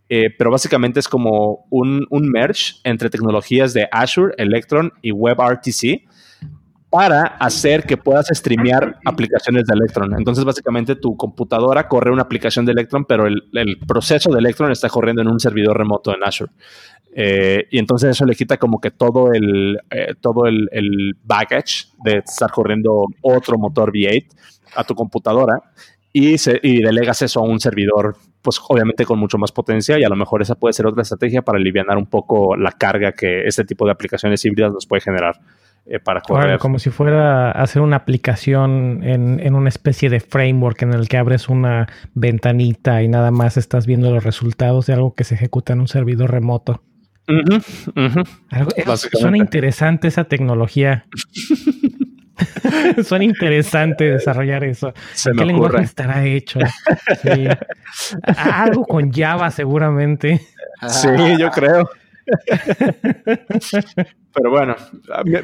eh, pero básicamente es como un, un merge entre tecnologías de Azure, Electron y WebRTC para hacer que puedas streamear aplicaciones de Electron. Entonces, básicamente, tu computadora corre una aplicación de Electron, pero el, proceso de Electron está corriendo en un servidor remoto en Azure. Eh, y entonces eso le quita como que todo el, eh, todo el, baggage de estar corriendo otro motor V8 a tu computadora y, y delegas eso a un servidor, pues obviamente con mucho más potencia y a lo mejor esa puede ser otra estrategia para aliviar un poco la carga que este tipo de aplicaciones híbridas nos puede generar. Eh, para correr.
como si fuera hacer una aplicación en, en, una especie de framework en el que abres una ventanita y nada más estás viendo los resultados de algo que se ejecuta en un servidor remoto. suena interesante esa tecnología. suena interesante desarrollar eso. ¿Qué lenguaje estará hecho? Algo con Java seguramente.
Sí, yo creo. Pero bueno,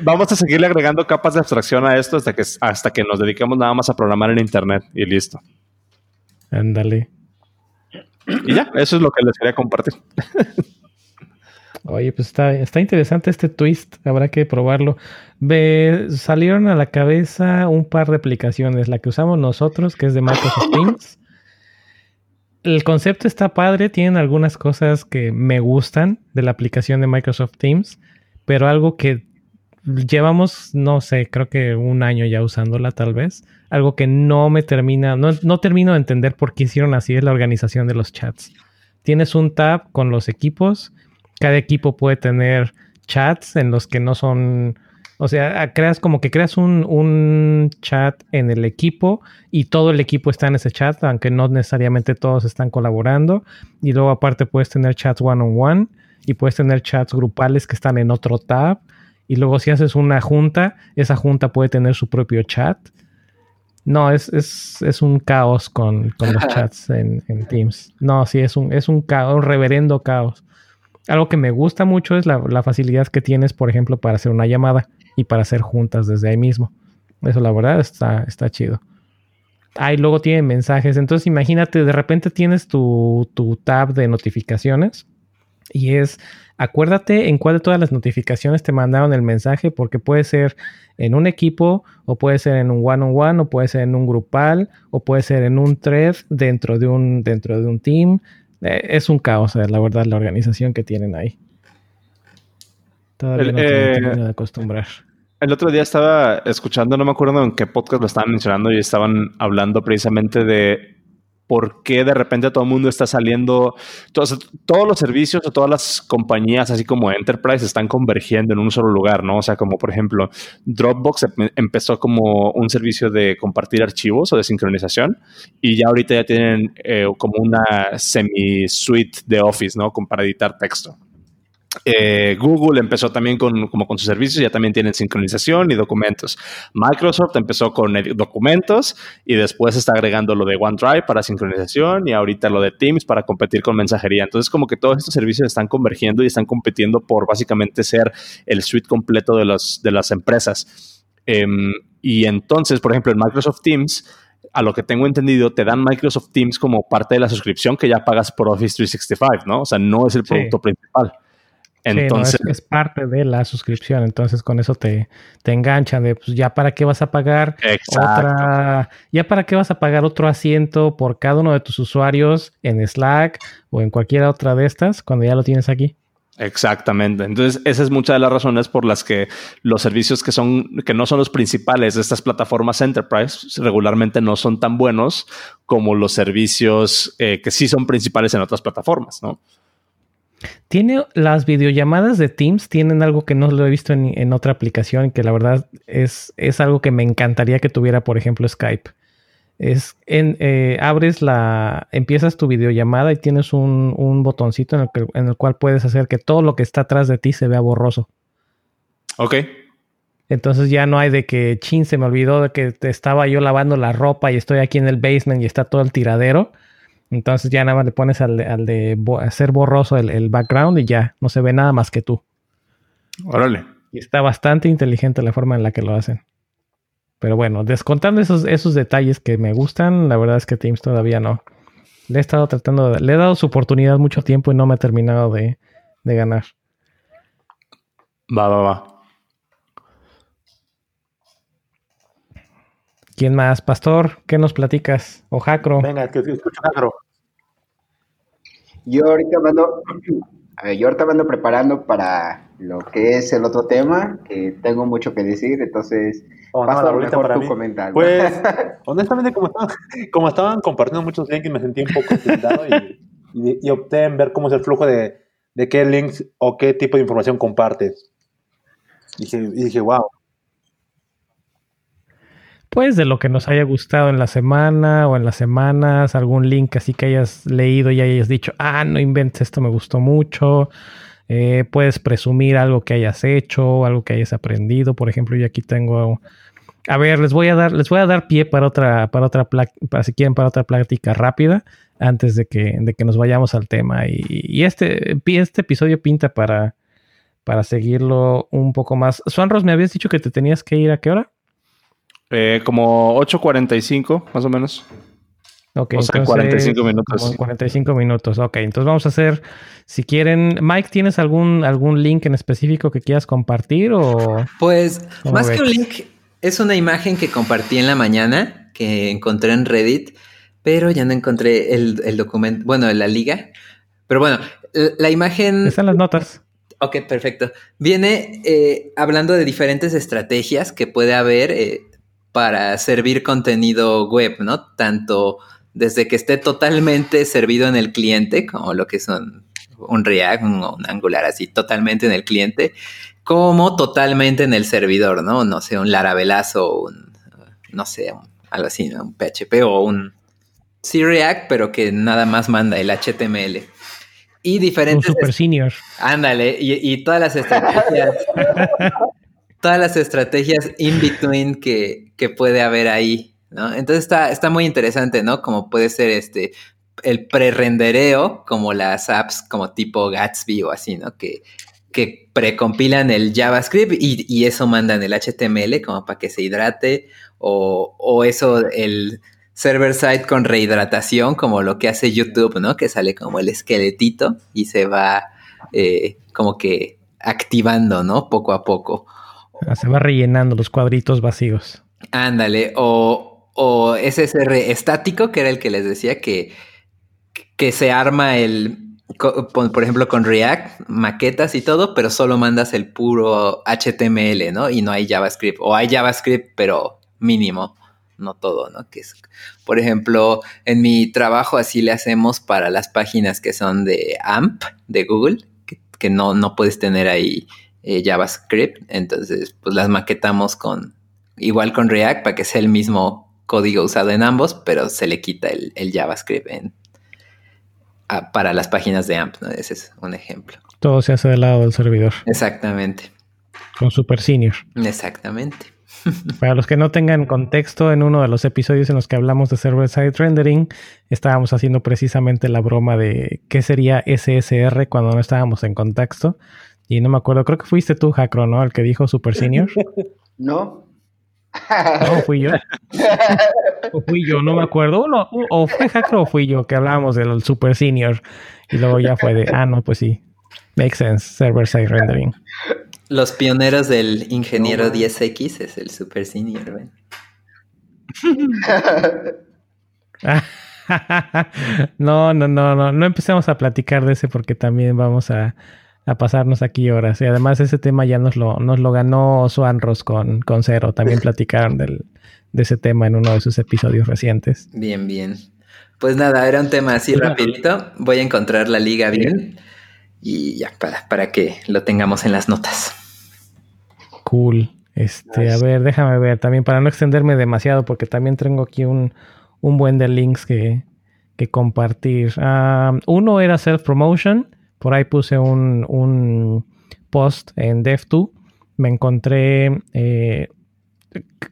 vamos a seguirle agregando capas de abstracción a esto hasta que, hasta que nos dediquemos nada más a programar en Internet y listo.
Ándale.
Y ya, eso es lo que les quería compartir.
Oye, pues está, está interesante este twist, habrá que probarlo. Ve, salieron a la cabeza un par de aplicaciones, la que usamos nosotros, que es de Microsoft Teams. El concepto está padre, tienen algunas cosas que me gustan de la aplicación de Microsoft Teams, pero algo que llevamos, no sé, creo que un año ya usándola tal vez, algo que no me termina, no, no termino de entender por qué hicieron así es la organización de los chats. Tienes un tab con los equipos cada equipo puede tener chats en los que no son, o sea, creas como que creas un, chat en el equipo y todo el equipo está en ese chat, aunque no necesariamente todos están colaborando. Y luego aparte puedes tener chats one on one y puedes tener chats grupales que están en otro tab. Y luego si haces una junta, esa junta puede tener su propio chat. No, es, un caos con, los chats en, en, Teams. No, sí, es un, es un caos, un reverendo caos. Algo que me gusta mucho es la, facilidad que tienes, por ejemplo, para hacer una llamada y para hacer juntas desde ahí mismo. Eso la verdad está, está chido. Ah, y luego tiene mensajes. Entonces imagínate, de repente tienes tu, tu tab de notificaciones y es, acuérdate en cuál de todas las notificaciones te mandaron el mensaje, porque puede ser en un equipo, o puede ser en un one-on-one, o puede ser en un grupal, o puede ser en un thread dentro de un, dentro de un team. Eh, es un caos, eh, la verdad, la organización que tienen ahí. Todavía no eh, de acostumbrar.
El otro día estaba escuchando, no me acuerdo en qué podcast lo estaban mencionando y estaban hablando precisamente de por qué de repente todo el mundo está saliendo, todos, todos los servicios o todas las compañías, así como Enterprise, están convergiendo en un solo lugar, ¿no? O sea, como por ejemplo, Dropbox em, empezó como un servicio de compartir archivos o de sincronización y ya ahorita ya tienen eh, como una semi-suite de Office, ¿no? Como para editar texto. Eh, Google empezó también con, como con sus servicios, ya también tienen sincronización y documentos. Microsoft empezó con documentos y después está agregando lo de OneDrive para sincronización y ahorita lo de Teams para competir con mensajería. Entonces, como que todos estos servicios están convergiendo y están compitiendo por básicamente ser el suite completo de, los, de las empresas. Em, y entonces, por ejemplo, en Microsoft Teams, a lo que tengo entendido, te dan Microsoft Teams como parte de la suscripción que ya pagas por Office 365, ¿no? O sea, no es el producto principal.
Entonces, es, parte de la suscripción, entonces con eso te, te enganchan de pues ya para qué vas a pagar otra, ya para qué vas a pagar otro asiento por cada uno de tus usuarios en Slack o en cualquier otra de estas cuando ya lo tienes aquí.
Exactamente. Entonces, esa es muchas de las razones por las que los servicios que son, que no son los principales de estas plataformas enterprise regularmente no son tan buenos como los servicios eh, que sí son principales en otras plataformas, ¿no?
Tiene las videollamadas de Teams, tienen algo que no lo he visto en, otra aplicación, que la verdad es, es, algo que me encantaría que tuviera, por ejemplo, Skype. Es en, eh, abres la, empiezas tu videollamada y tienes un, un botoncito en el, que, en el, cual puedes hacer que todo lo que está atrás de ti se vea borroso.
Ok.
Entonces ya no hay de que, chin, se me olvidó de que estaba yo lavando la ropa y estoy aquí en el basement y está todo el tiradero entonces ya nada más le pones al de, hacer borroso el, background y ya no se ve nada más que tú.
Órale.
Y está bastante inteligente la forma en la que lo hacen. Pero bueno, descontando esos, esos detalles que me gustan, la verdad es que Teams todavía no. Le he estado tratando de, Le he dado su oportunidad mucho tiempo y no me ha terminado de, de ganar.
Va, va, va.
¿Quién más? Pastor, ¿qué nos platicas? O Jacro.
Venga, que escucho Jacro.
Yo ahorita ando, a ver, yo ahorita me ando preparando para lo que es el otro tema, que tengo mucho que decir, entonces
Oh, no,
paso
la
a lo
bolita
mejor
para
tú
mí.
comentar. ¿no?
Pues, honestamente, como estaban, como estaban compartiendo muchos links, me sentí un poco intimidado y, y- y opté en ver cómo es el flujo de, de qué links o qué tipo de información compartes. Dije, y dije, wow.
Pues de lo que nos haya gustado en la semana o en las semanas, algún link así que hayas leído y hayas dicho, ah, no inventes, esto me gustó mucho. Eh, puedes presumir algo que hayas hecho, algo que hayas aprendido. Por ejemplo, yo aquí tengo. A ver, les voy a dar, les voy a dar pie para otra, para otra para si quieren, para otra plática rápida, antes de que, de que nos vayamos al tema. Y, y este, este episodio pinta para, para seguirlo un poco más. Suanros, me habías dicho que te tenías que ir a qué hora?
Eh, como 8.45, más o menos.
Ok,
O sea, 45 minutos.
como 45 minutos, ok. Entonces vamos a hacer, si quieren, Mike, ¿tienes algún, algún link en específico que quieras compartir o...?
Pues
¿Cómo
más que un link, es una imagen que compartí en la mañana, que encontré en Reddit, pero ya no encontré el, el documento, bueno, la liga. Pero bueno, la, la imagen...
Están las notas.
Ok, perfecto. Viene eh, hablando de diferentes estrategias que puede haber eh, para servir contenido web, ¿no? Tanto desde que esté totalmente servido en el cliente, como lo que son un React, un, un Angular así, totalmente en el cliente, como totalmente en el servidor, ¿no? No sé, un Laravelazo, un, no sé, un- algo así, ¿no? Un PHP o un sí React, pero que nada más manda el HTML. Y
Un
diferentes
super senior.
Ándale, y, y todas las estrategias, todas las estrategias in between que, que puede haber ahí, ¿no? Entonces está, está muy interesante, ¿no? Como puede ser este el prerendereo, como las apps como tipo Gatsby o así, ¿no? Que, que precompilan el JavaScript y, y eso mandan el HTML como para que se hidrate, o, o eso, el server side con rehidratación, como lo que hace YouTube, ¿no? Que sale como el esqueletito y se va eh, como que activando, ¿no? Poco a poco.
Ah, Se va rellenando los cuadritos vacíos.
Ándale, o, o SSR estático, que era el que les decía que, que se arma el, por ejemplo, con React, maquetas y todo, pero solo mandas el puro HTML, ¿no? Y no hay JavaScript, o hay JavaScript, pero mínimo, no todo, ¿no? Que es, por ejemplo, en mi trabajo así le hacemos para las páginas que son de AMP, de Google, que, que no, no puedes tener ahí eh, JavaScript, entonces pues las maquetamos con, igual con React para que sea el mismo código usado en ambos, pero se le quita el, el JavaScript en, a- para las páginas de AMP, ¿no? Ese es un ejemplo.
Todo se hace del lado del servidor.
Exactamente,
Con super senior.
exactamente.
Para los que no tengan contexto, en uno de los episodios en los que hablamos de server-side rendering, estábamos haciendo precisamente la broma de qué sería SSR cuando no estábamos en contexto. Y no me acuerdo, creo que fuiste tú, Jacro, ¿no? El que dijo super senior.
¿No?
No, fui yo. O fui yo, no me acuerdo. Uno, o o fue Jacro o fui yo que hablábamos del super senior. Y luego ya fue de, ah, no, pues sí. Makes sense, server-side rendering.
Los pioneros del ingeniero 10X es el super senior, ¿ven?
no, no, no, no, no empecemos a platicar de ese porque también vamos a, a pasarnos aquí horas. Y además ese tema ya nos lo, nos lo ganó Suanros con, con Cero. También platicaron del, de ese tema en uno de sus episodios recientes.
Bien, bien. Pues nada, era un tema así
Pues
rapidito. Voy a encontrar la liga bien. Y ya, para, para que lo tengamos en las notas.
Cool. Este, a ver, déjame ver también para no extenderme demasiado porque también tengo aquí un, un buen de links que, que compartir. Ah, uno era self-promotion. Por ahí puse un, un post en Dev2. Me encontré, eh,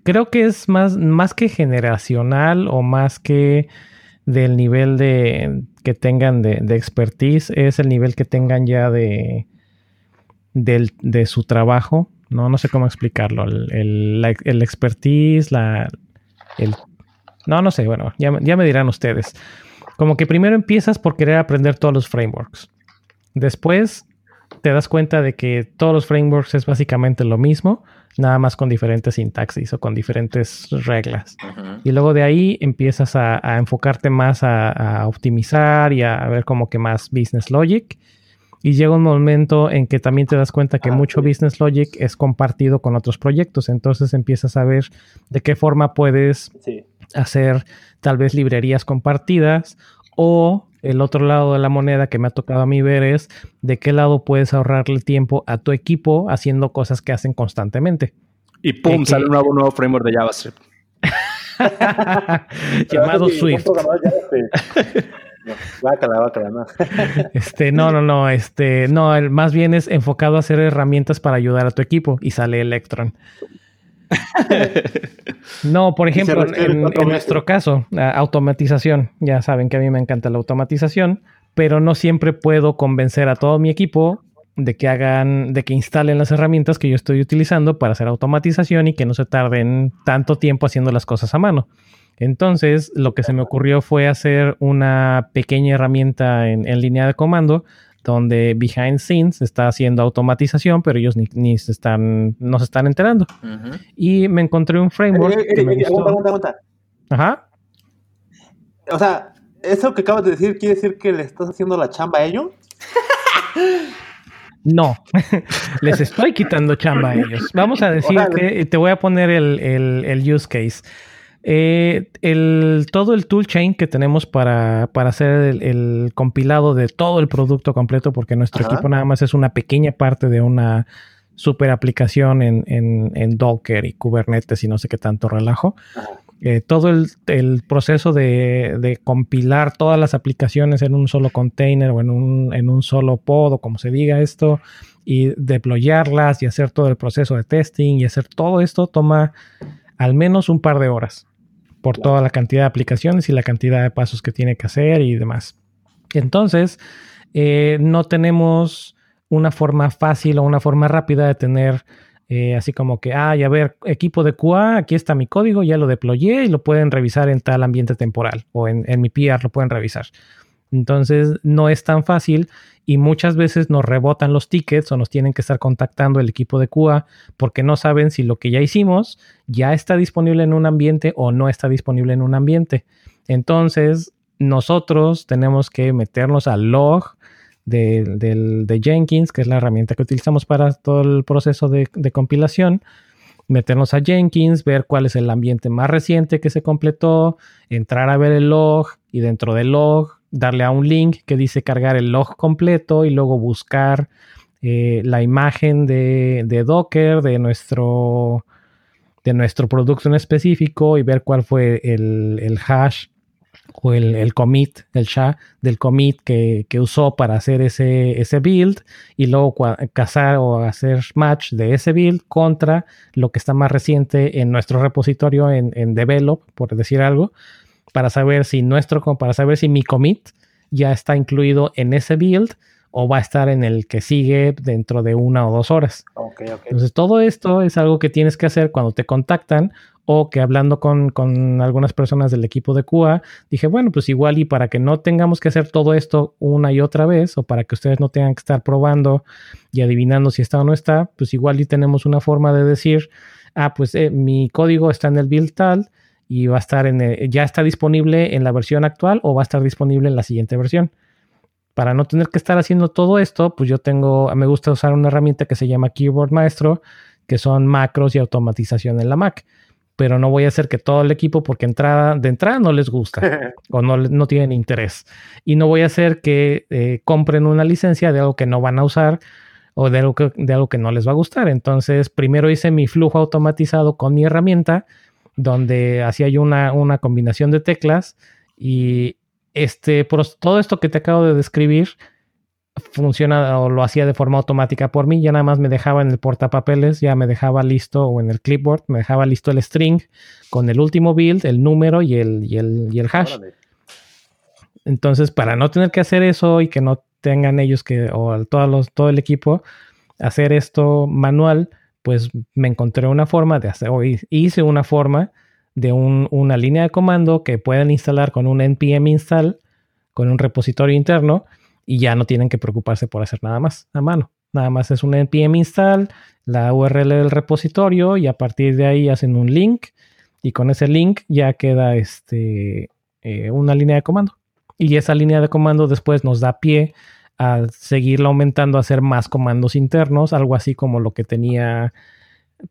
creo que es más, más que generacional o más que del nivel de que tengan de, de expertise, es el nivel que tengan ya de, del- de su trabajo. No, no sé cómo explicarlo. El, el, expertise, la, el, no, no sé, bueno, ya, ya me dirán ustedes. Como que primero empiezas por querer aprender todos los frameworks. Después te das cuenta de que todos los frameworks es básicamente lo mismo, nada más con diferentes sintaxis o con diferentes reglas. Y luego de ahí empiezas a, enfocarte más a, optimizar y a ver como que más business logic. Y llega un momento en que también te das cuenta que ah, mucho business logic es compartido con otros proyectos. Entonces empiezas a ver de qué forma puedes hacer tal vez librerías compartidas o el otro lado de la moneda que me ha tocado a mí ver es de qué lado puedes ahorrarle tiempo a tu equipo haciendo cosas que hacen constantemente.
Y pum, sale un nuevo, nuevo framework de JavaScript.
Llamado Swift.
no.
este, no, no, no, este, no, más bien es enfocado a hacer herramientas para ayudar a tu equipo y sale Electron. No, por ejemplo, en, nuestro caso, automatización. Ya saben que a mí me encanta la automatización, pero no siempre puedo convencer a todo mi equipo de que hagan, de que instalen las herramientas que yo estoy utilizando para hacer automatización y que no se tarden tanto tiempo haciendo las cosas a mano. Entonces, lo que se me ocurrió fue hacer una pequeña herramienta en, en línea de comando donde behind scenes está haciendo automatización, pero ellos ni, se están, no se están enterando. Y me encontré un framework. Eh, que me eh,
gustó. Ajá. O sea, ¿eso que acabas de decir quiere decir que le estás haciendo la chamba a ellos?
No, les estoy quitando chamba a ellos. Vamos a decir que te voy a poner el, el use case. Eh, el, todo el toolchain que tenemos para, hacer el, compilado de todo el producto completo, porque nuestro equipo nada más es una pequeña parte de una super aplicación en, en, Docker y Kubernetes y no sé qué tanto relajo. Eh, todo el, proceso de, compilar todas las aplicaciones en un solo container o en un, en un solo pod o como se diga esto y deployarlas y hacer todo el proceso de testing y hacer todo esto toma al menos un par de horas por toda la cantidad de aplicaciones y la cantidad de pasos que tiene que hacer y demás. Entonces, eh, no tenemos una forma fácil o una forma rápida de tener eh, así como que, ah, a ver, equipo de QA, aquí está mi código, ya lo deployé y lo pueden revisar en tal ambiente temporal o en, en mi PR lo pueden revisar. Entonces, no es tan fácil y muchas veces nos rebotan los tickets o nos tienen que estar contactando el equipo de QA porque no saben si lo que ya hicimos ya está disponible en un ambiente o no está disponible en un ambiente. Entonces, nosotros tenemos que meternos al log de, Jenkins, que es la herramienta que utilizamos para todo el proceso de, de compilación meternos a Jenkins, ver cuál es el ambiente más reciente que se completó, entrar a ver el log y dentro del log darle a un link que dice cargar el log completo y luego buscar eh, la imagen de, Docker de nuestro, de nuestro producto en específico y ver cuál fue el, hash o el, commit, el SHA del commit que, usó para hacer ese, ese build y luego cazar o hacer match de ese build contra lo que está más reciente en nuestro repositorio en, en develop, por decir algo, para saber si nuestro, para saber si mi commit ya está incluido en ese build o va a estar en el que sigue dentro de una o dos horas. Entonces, todo esto es algo que tienes que hacer cuando te contactan o que hablando con, con, algunas personas del equipo de QA, dije, bueno, pues igual y para que no tengamos que hacer todo esto una y otra vez o para que ustedes no tengan que estar probando y adivinando si está o no está, pues igual y tenemos una forma de decir, ah, pues eh, mi código está en el build tal y va a estar en ya está disponible en la versión actual o va a estar disponible en la siguiente versión. Para no tener que estar haciendo todo esto, pues yo tengo, me gusta usar una herramienta que se llama Keyboard Maestro, que son macros y automatización en la Mac. Pero no voy a hacer que todo el equipo, porque entrada, de entrada no les gusta o no, no tienen interés. Y no voy a hacer que eh, compren una licencia de algo que no van a usar o de algo que, de algo que no les va a gustar. Entonces, primero hice mi flujo automatizado con mi herramienta donde hacía yo una, una combinación de teclas y este, todo esto que te acabo de describir funciona o lo hacía de forma automática por mí, ya nada más me dejaba en el portapapeles, ya me dejaba listo o en el clipboard, me dejaba listo el string con el último build, el número y el, y el, y el hash. Entonces, para no tener que hacer eso y que no tengan ellos que, o todos los, todo el equipo, hacer esto manual, pues me encontré una forma de hacer, o hice una forma de una línea de comando que puedan instalar con un npm install, con un repositorio interno, y ya no tienen que preocuparse por hacer nada más a mano. Nada más es un npm install, la URL del repositorio y a partir de ahí hacen un link y con ese link ya queda este, eh, una línea de comando. Y esa línea de comando después nos da pie a seguirla aumentando, a hacer más comandos internos, algo así como lo que tenía,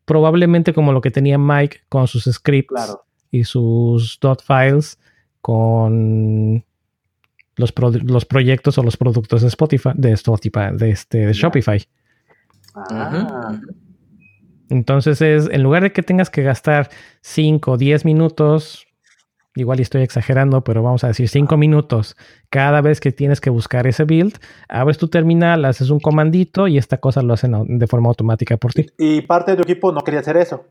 probablemente como lo que tenía Mike con sus scripts y sus dot files con los, los, proyectos o los productos de Spotify, de Spotify, de, este, de Shopify. Ah. Entonces es, en lugar de que tengas que gastar 5 o 10 minutos, igual estoy exagerando, pero vamos a decir 5 minutos cada vez que tienes que buscar ese build, abres tu terminal, haces un comandito y esta cosa lo hacen de forma automática por ti.
Y parte de tu equipo no quería hacer eso.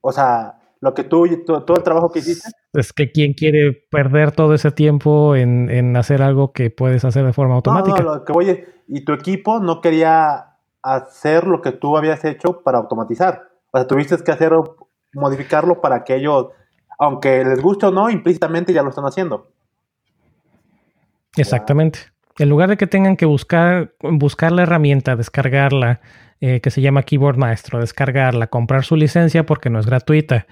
O sea, lo que tú, todo, el trabajo que hiciste.
Es que quien quiere perder todo ese tiempo en, hacer algo que puedes hacer de forma automática.
No, no, lo que voy y tu equipo no quería hacer lo que tú habías hecho para automatizar. O sea, tuviste que hacer modificarlo para que ellos, aunque les guste o no, implícitamente ya lo están haciendo.
Exactamente. En lugar de que tengan que buscar, buscar la herramienta, descargarla, eh, que se llama Keyboard Maestro, descargarla, comprar su licencia porque no es gratuita,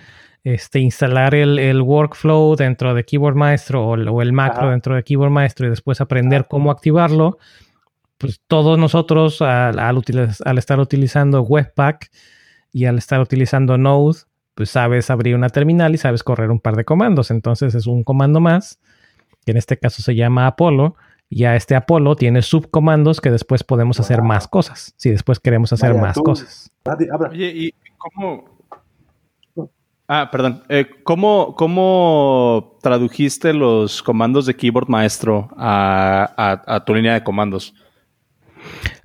este, instalar el, workflow dentro de Keyboard Maestro o, el macro dentro de Keyboard Maestro y después aprender cómo activarlo, pues todos nosotros al, al, estar utilizando Webpack y al estar utilizando Node, pues sabes abrir una terminal y sabes correr un par de comandos. Entonces es un comando más, que en este caso se llama Apollo, ya este Apolo tiene subcomandos que después podemos hacer más cosas, si después queremos hacer más cosas.
Oye, ¿y cómo? Ah, perdón. Eh, ¿cómo, tradujiste los comandos de Keyboard Maestro a, tu línea de comandos?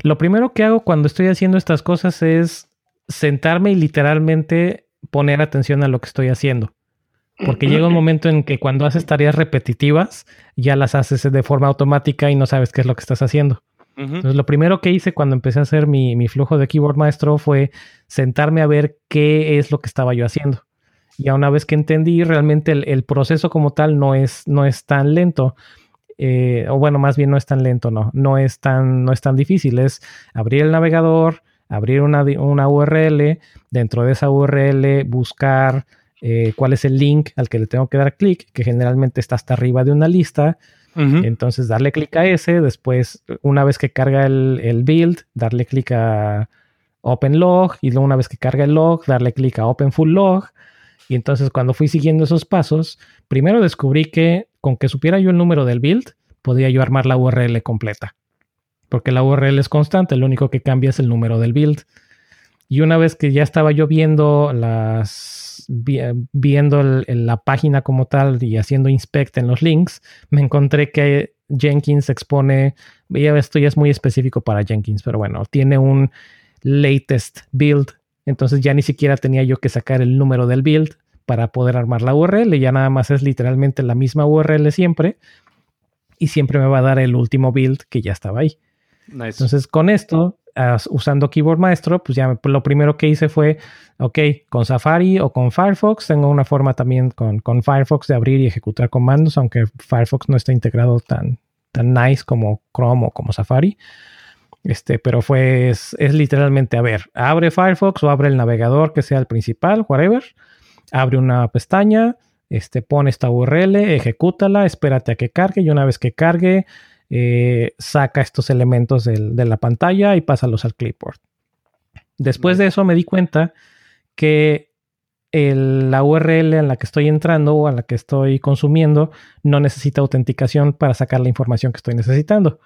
Lo primero que hago cuando estoy haciendo estas cosas es sentarme y literalmente poner atención a lo que estoy haciendo. Porque llega un momento en que cuando haces tareas repetitivas, ya las haces de forma automática y no sabes qué es lo que estás haciendo. Entonces, lo primero que hice cuando empecé a hacer mi, flujo de keyboard maestro fue sentarme a ver qué es lo que estaba yo haciendo. Y una vez que entendí, realmente el, proceso como tal no es, no es tan lento. Eh, o bueno, más bien no es tan lento, no. No es tan, no es tan difícil. Es abrir el navegador, abrir una, una URL, dentro de esa URL buscar eh, cuál es el link al que le tengo que dar clic, que generalmente está hasta arriba de una lista. Entonces darle clic a ese, después una vez que carga el, build, darle clic a Open Log y luego una vez que carga el log, darle clic a Open Full Log. Y entonces cuando fui siguiendo esos pasos, primero descubrí que con que supiera yo el número del build, podía yo armar la URL completa. Porque la URL es constante, lo único que cambia es el número del build. Y una vez que ya estaba yo viendo las viendo la página como tal y haciendo inspect en los links, me encontré que Jenkins expone, esto ya es muy específico para Jenkins, pero bueno, tiene un latest build, entonces ya ni siquiera tenía yo que sacar el número del build para poder armar la URL, ya nada más es literalmente la misma URL siempre y siempre me va a dar el último build que ya estaba ahí. Entonces con esto usando Keyboard Maestro, pues ya lo primero que hice fue, ok, con Safari o con Firefox, tengo una forma también con, Firefox de abrir y ejecutar comandos, aunque Firefox no está integrado tan, tan nice como Chrome o como Safari. Este, pero fue, es, literalmente, a ver, abre Firefox o abre el navegador que sea el principal, whatever, abre una pestaña, este, pone esta URL, ejecútala, espérate a que cargue y una vez que cargue, eh, saca estos elementos de la pantalla y pásalos al clipboard. Después de eso me di cuenta que la URL en la que estoy entrando o a la que estoy consumiendo no necesita autenticación para sacar la información que estoy necesitando.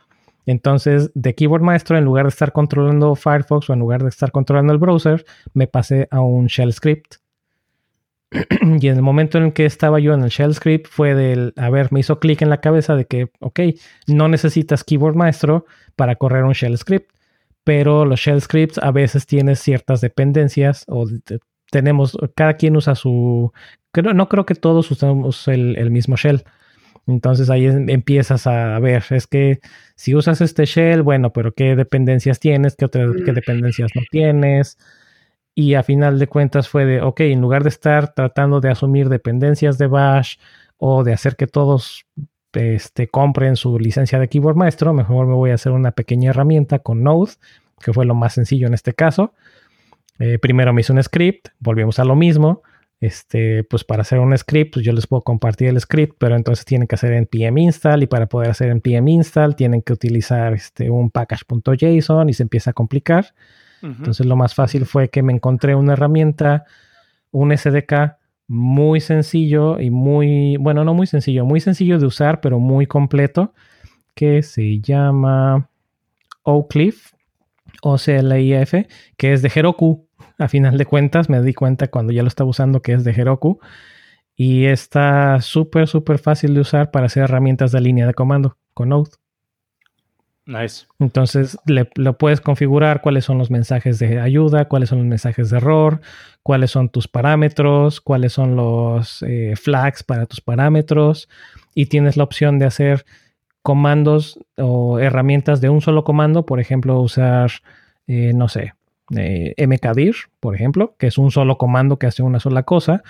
Entonces, de Keyboard Maestro, en lugar de estar controlando Firefox o en lugar de estar controlando el browser, me pasé a un shell script y en el momento en el que estaba yo en el shell script fue del, a ver, me hizo clic en la cabeza de que, ok, no necesitas keyboard maestro para correr un shell script, pero los shell scripts a veces tienen ciertas dependencias o tenemos, cada quien usa su, no creo que todos usemos el, mismo shell. Entonces ahí empiezas a ver, es que si usas este shell, bueno, pero ¿qué dependencias tienes? ¿Qué otras qué dependencias no tienes? Y a final de cuentas fue de, ok, en lugar de estar tratando de asumir dependencias de Bash o de hacer que todos este, compren su licencia de Keyboard Maestro, mejor me voy a hacer una pequeña herramienta con Node que fue lo más sencillo en este caso. Eh, primero me hice un script, volvimos a lo mismo. Este, pues para hacer un script, pues yo les puedo compartir el script, pero entonces tienen que hacer npm install y para poder hacer npm install tienen que utilizar este, un package.json y se empieza a complicar. Entonces lo más fácil fue que me encontré una herramienta, un SDK muy sencillo y muy, bueno, no muy sencillo, muy sencillo de usar, pero muy completo, que se llama Oakleaf, OCLIF, que es de Heroku. A final de cuentas, me di cuenta cuando ya lo estaba usando que es de Heroku. Y está súper, súper fácil de usar para hacer herramientas de línea de comando con Node.
Nice.
Entonces le, lo puedes configurar cuáles son los mensajes de ayuda, cuáles son los mensajes de error, cuáles son tus parámetros, cuáles son los eh, flags para tus parámetros y tienes la opción de hacer comandos o herramientas de un solo comando, por ejemplo, usar, eh, no sé, eh, mkdir, por ejemplo, que es un solo comando que hace una sola cosa,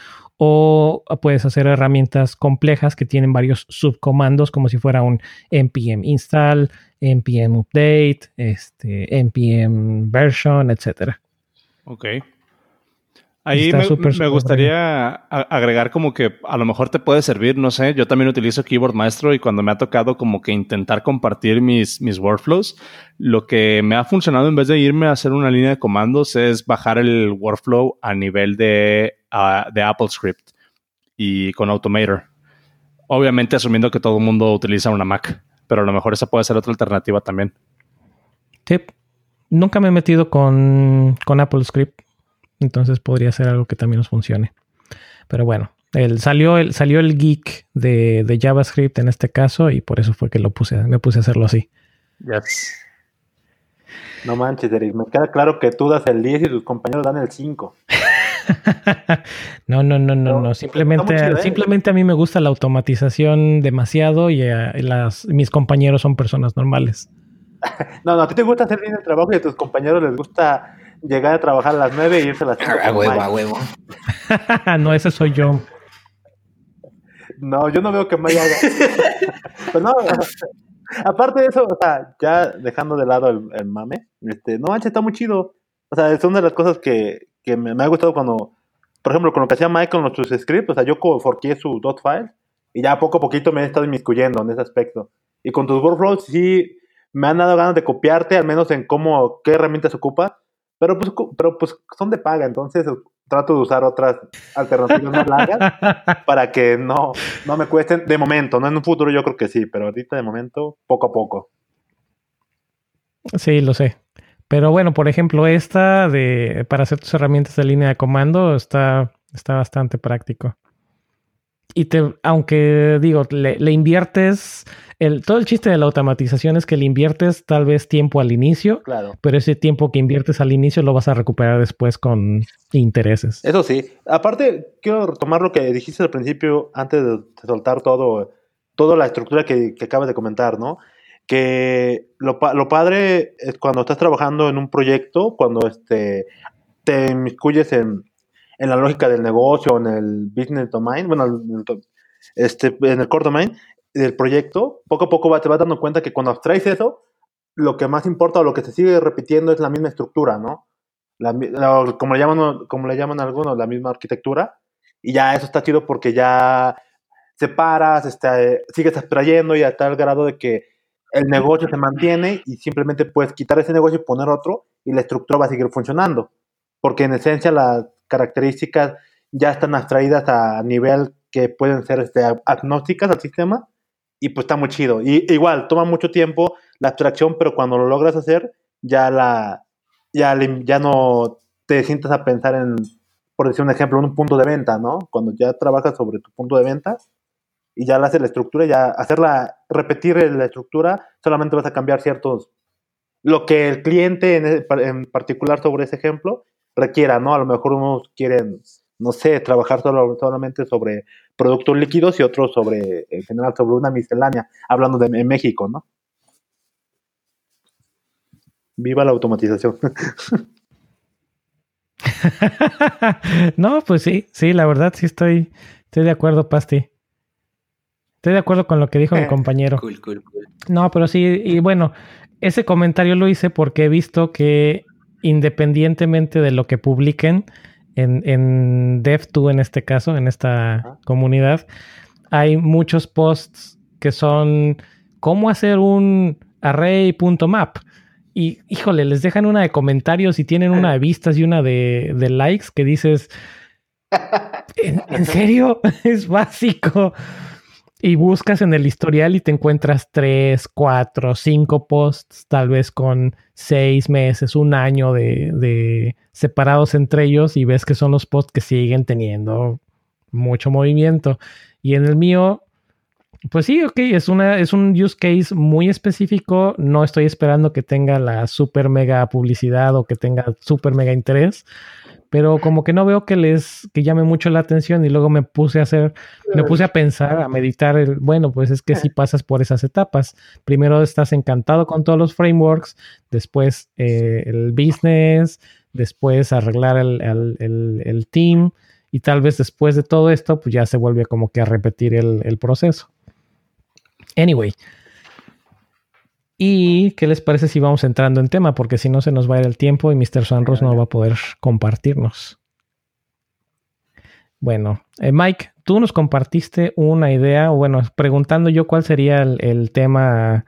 o puedes hacer herramientas complejas que tienen varios subcomandos, como si fuera un npm install, npm update, este, npm version, etcétera.
Ok. Ahí me, gustaría agregar como que a lo mejor te puede servir, no sé, yo también utilizo Keyboard Maestro y cuando me ha tocado como que intentar compartir mis, mis workflows, lo que me ha funcionado en vez de irme a hacer una línea de comandos es bajar el workflow a nivel de, de Apple Script y con Automator. Obviamente asumiendo que todo el mundo utiliza una Mac, pero a lo mejor esa puede ser otra alternativa también.
Sí, nunca me he metido con, con Apple Script entonces podría ser algo que también nos funcione. Pero bueno, el, salió, el, salió el geek de, JavaScript en este caso y por eso fue que lo puse, me puse a hacerlo así.
No manches, Eric, me queda claro que tú das el 10 y tus compañeros dan el 5.
no, no, no, no, no. Simplemente, ¿eh? simplemente a mí me gusta la automatización demasiado y eh, las, mis compañeros son personas normales.
no, no, a ti te gusta hacer bien el trabajo y a tus compañeros les gusta llegar a trabajar a las 9 e irse a las 5.
A huevo, a huevo.
no, ese soy yo.
No, yo no veo que Maya haga. pues no, aparte de eso, o sea, ya dejando de lado el, mame, este, no manches, está muy chido. O sea, es una de las cosas que, que me, ha gustado cuando, por ejemplo, con lo que hacía Mike con nuestros scripts, o sea, yo forqué su dot file y ya poco a poquito me he estado inmiscuyendo en ese aspecto. Y con tus workflows sí me han dado ganas de copiarte, al menos en cómo, qué herramientas ocupa pero pues, pero pues son de paga, entonces trato de usar otras alternativas más largas para que no, no me cuesten de momento, no en un futuro yo creo que sí, pero ahorita de momento poco a poco.
Sí, lo sé. Pero bueno, por ejemplo, esta de para hacer tus herramientas de línea de comando está, está bastante práctico y te, aunque digo, le, inviertes, el, todo el chiste de la automatización es que le inviertes tal vez tiempo al inicio,
claro.
pero ese tiempo que inviertes al inicio lo vas a recuperar después con intereses.
Eso sí. Aparte, quiero retomar lo que dijiste al principio, antes de soltar todo, toda la estructura que, acabas de comentar, ¿no? Que lo, lo, padre es cuando estás trabajando en un proyecto, cuando este, te inmiscuyes en en la lógica del negocio, en el business domain, bueno, este, en el core domain del proyecto, poco a poco te vas dando cuenta que cuando abstraes eso, lo que más importa o lo que se sigue repitiendo es la misma estructura, ¿no? como, le llaman, como le llaman algunos, la misma arquitectura. Y ya eso está chido porque ya separas, este, sigues abstrayendo y a tal grado de que el negocio se mantiene y simplemente puedes quitar ese negocio y poner otro y la estructura va a seguir funcionando. Porque en esencia la, características ya están abstraídas a nivel que pueden ser este, agnósticas al sistema y pues está muy chido. Y igual, toma mucho tiempo la abstracción, pero cuando lo logras hacer, ya la ya, ya no te sientas a pensar en, por decir un ejemplo, en un punto de venta, ¿no? Cuando ya trabajas sobre tu punto de venta y ya la haces la estructura, ya hacerla, repetir la estructura, solamente vas a cambiar ciertos, lo que el cliente en, en particular sobre ese ejemplo requiera, ¿no? A lo mejor unos quieren, no sé, trabajar solo, solamente sobre productos líquidos y otros sobre, en general, sobre una miscelánea, hablando de México, ¿no? Viva la automatización.
no, pues sí, sí, la verdad sí estoy, estoy de acuerdo, Pasti. Estoy de acuerdo con lo que dijo mi
Eh,
compañero.
Cool, cool, cool.
No, pero sí, y bueno, ese comentario lo hice porque he visto que independientemente de lo que publiquen en, en Dev2 en este caso, en esta comunidad, hay muchos posts que son cómo hacer un array.map. Y híjole, les dejan una de comentarios y tienen una de vistas y una de, de likes que dices, ¿en, en serio? es básico. Y buscas en el historial y te encuentras tres, cuatro, cinco posts, tal vez con seis meses, un año de, separados entre ellos y ves que son los posts que siguen teniendo mucho movimiento. Y en el mío, pues sí, ok, es, una, es un use case muy específico. No estoy esperando que tenga la super mega publicidad o que tenga super mega interés, pero como que no veo que les que llame mucho la atención y luego me puse a hacer, me puse a pensar, a meditar, el, bueno, pues es que si pasas por esas etapas. Primero estás encantado con todos los frameworks, después eh, el business, después arreglar el, el, el, el team y tal vez después de todo esto, pues ya se vuelve como que a repetir el, el proceso. Anyway. ¿Y qué les parece si vamos entrando en tema? Porque si no se nos va a ir el tiempo y Mr. Sunros no va a poder compartirnos. Bueno, eh, Mike, tú nos compartiste una idea, o bueno, preguntando yo cuál sería el, el tema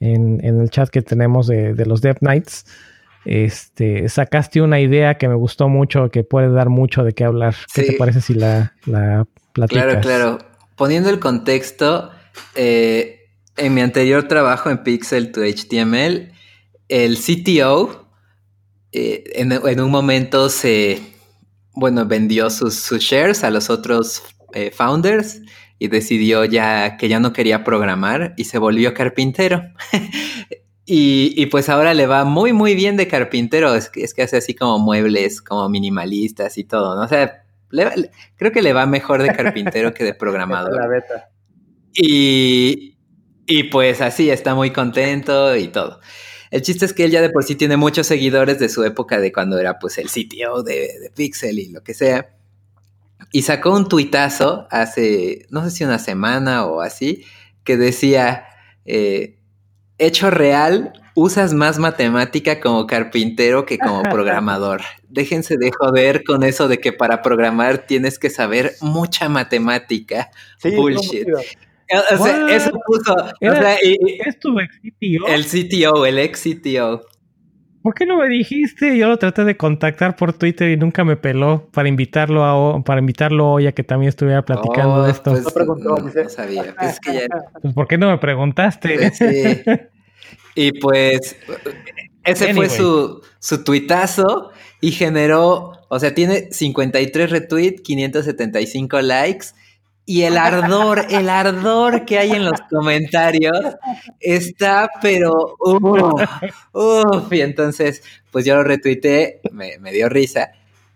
en, en, el chat que tenemos de, de los Dev Nights. Este, sacaste una idea que me gustó mucho, que puede dar mucho de qué hablar. ¿Qué
Sí.
te parece si la, la platicas?
Claro, claro. Poniendo el contexto, eh, en mi anterior trabajo en Pixel to HTML, el CTO eh, en, en un momento se, bueno, vendió sus, sus shares a los otros eh, founders y decidió ya que ya no quería programar y se volvió carpintero. y, y, pues ahora le va muy, muy bien de carpintero. Es que, es que hace así como muebles, como minimalistas y todo, ¿no? O sea, le, creo que le va mejor de carpintero que de programador.
La beta.
Y, y pues así está muy contento y todo. El chiste es que él ya de por sí tiene muchos seguidores de su época de cuando era pues el CTO de, de Pixel y lo que sea. Y sacó un tuitazo hace, no sé si una semana o así, que decía, eh, hecho real, usas más matemática como carpintero que como programador. Déjense de joder con eso de que para programar tienes que saber mucha matemática.
Sí,
Bullshit. O sea,
What?
eso puso.
Era-
o sea, y- y-
¿Es tu ex CTO?
el CTO, el ex CTO.
¿Por qué no me dijiste? Yo lo traté de contactar por Twitter y nunca me peló para invitarlo a, para invitarlo hoy a que también estuviera platicando
Oh,
de esto.
Pues,
No preguntó,
no, sabía. Pues es que ya.
Pues, ¿Por qué no me preguntaste?
pues, sí. Y pues ese
Anyway.
fue su, su tuitazo y generó, o sea, tiene 53 retweets, 575 likes y el ardor, el ardor que hay en los comentarios está, pero uff, uff. Y entonces, pues yo lo retuiteé, me, dio risa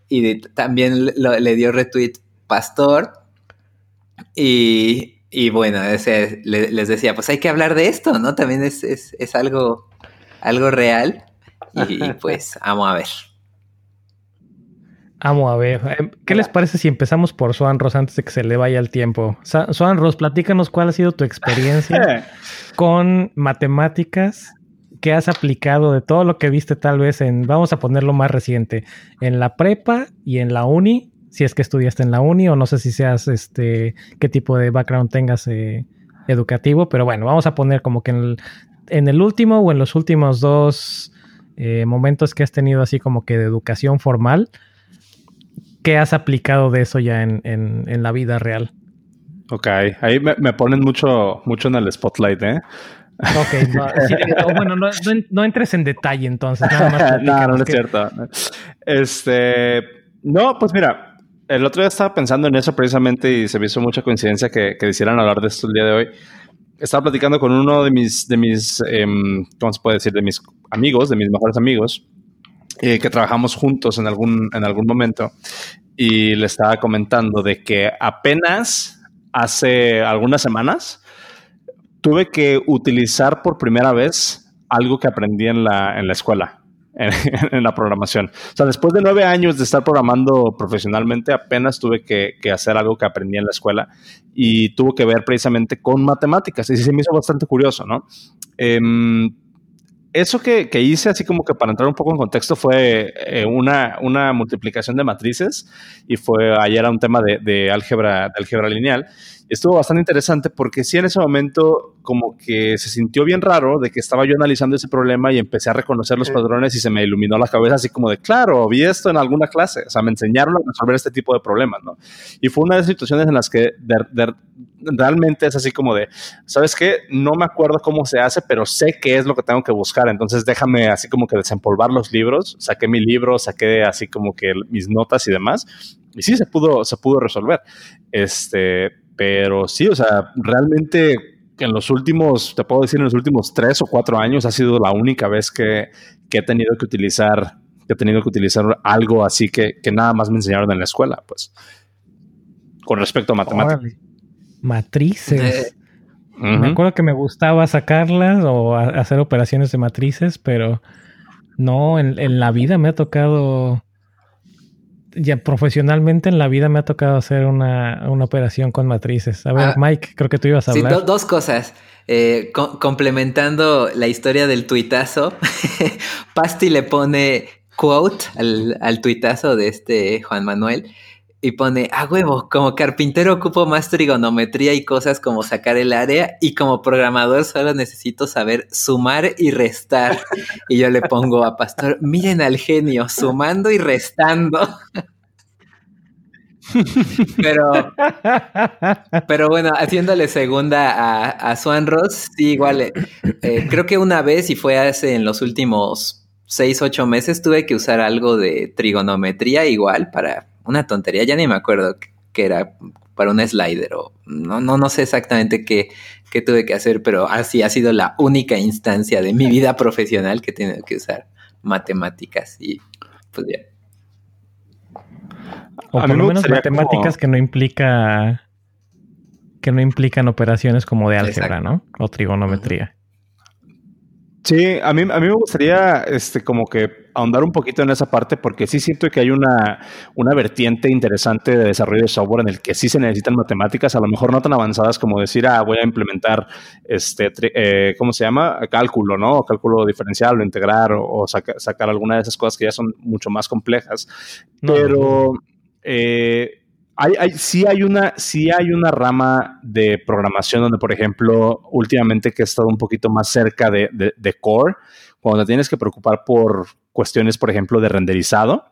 y también lo- le dio retweet Pastor y, y bueno, ese, le- les decía, pues hay que hablar de esto, ¿no? También es, es, es algo, algo real y, y, pues vamos a ver.
Amo a ver. eh, ¿Qué les parece si empezamos por Swan Ross antes de que se le vaya el tiempo? Swan Ross, platícanos cuál ha sido tu experiencia con matemáticas que has aplicado de todo lo que viste tal vez en, vamos a ponerlo más reciente, en la prepa y en la uni, si es que estudiaste en la uni o no sé si seas, este, qué tipo de background tengas eh, educativo, pero bueno, vamos a poner como que en el, en el último o en los últimos dos eh, momentos que has tenido así como que de educación formal, ¿qué has aplicado de eso ya en, en, en la vida real?
Ok, ahí me, me ponen mucho, mucho en el spotlight, ¿eh?
Ok, no, sí, bueno, no, no en- no entres en detalle entonces, nada más
no, no, es cierto. Este, no, pues mira, el otro día estaba pensando en eso precisamente y se me hizo mucha coincidencia que, que quisieran hablar de esto el día de hoy. Estaba platicando con uno de mis, de mis, em, ¿cómo se puede decir? De mis amigos, de mis mejores amigos, eh, que trabajamos juntos en algún, en algún momento y le estaba comentando de que apenas hace algunas semanas tuve que utilizar por primera vez algo que aprendí en la, en la escuela. en, la programación. O sea, después de nueve años de estar programando profesionalmente, apenas tuve que, hacer algo que aprendí en la escuela y tuvo que ver precisamente con matemáticas. Y se me hizo bastante curioso, ¿no? Em, eso que, hice, así como que para entrar un poco en contexto, fue eh, una, una, multiplicación de matrices y fue ayer un tema de, de álgebra, de álgebra lineal estuvo bastante interesante porque sí en ese momento como que se sintió bien raro de que estaba yo analizando ese problema y empecé a reconocer los patrones y se me iluminó la cabeza así como de, claro, vi esto en alguna clase, o sea, me enseñaron a resolver este tipo de problemas, ¿no? Y fue una de las situaciones en las que realmente es así como de, ¿sabes qué? No me acuerdo cómo se hace, pero sé qué es lo que tengo que buscar, entonces déjame así como que desempolvar los libros, saqué mi libro, saqué así como que mis notas y demás, y sí se pudo, se pudo resolver. Este, pero sí, o sea, realmente en los últimos, te puedo decir, en los últimos tres o cuatro años ha sido la única vez que, he tenido que utilizar, que he tenido que utilizar algo así que, nada más me enseñaron en la escuela, pues. Con respecto a matemáticas.
Matrices. Me acuerdo que me gustaba sacarlas o hacer operaciones de matrices, pero no, en la vida me ha tocado ya profesionalmente en la vida me ha tocado hacer una, operación con matrices. A ver, ah, Mike, creo que tú ibas a hablar.
Sí, dos cosas. Eh, complementando la historia del tuitazo, Pasti le pone quote al, al tuitazo de este Juan Manuel y pone, a huevo, como carpintero ocupo más trigonometría y cosas como sacar el área y como programador solo necesito saber sumar y restar. y yo le pongo a Pastor, miren al genio, sumando y restando. pero, pero bueno, haciéndole segunda a, a Swan Ross, sí, igual, eh, creo que una vez y fue hace en los últimos seis, ocho meses tuve que usar algo de trigonometría igual para una tontería, ya ni me acuerdo que era para un slider o no, no, no sé exactamente qué, qué tuve que hacer, pero así ha sido la única instancia de mi vida profesional que he tenido que usar matemáticas y pues ya.
O por lo menos matemáticas que no implica que no implican operaciones como de álgebra, ¿no? O trigonometría.
Sí, a mí, a mí me gustaría este, como que ahondar un poquito en esa parte porque sí siento que hay una, una vertiente interesante de desarrollo de software en el que sí se necesitan matemáticas, a lo mejor no tan avanzadas como decir, ah, voy a implementar, este, eh, ¿cómo se llama? Cálculo, ¿no? Cálculo diferencial o integrar o, sacar alguna de esas cosas que ya son mucho más complejas. Pero... Eh, hay, hay, sí, hay una, sí hay una rama de programación donde, por ejemplo, últimamente que he estado un poquito más cerca de, de, core, cuando te tienes que preocupar por cuestiones, por ejemplo, de renderizado.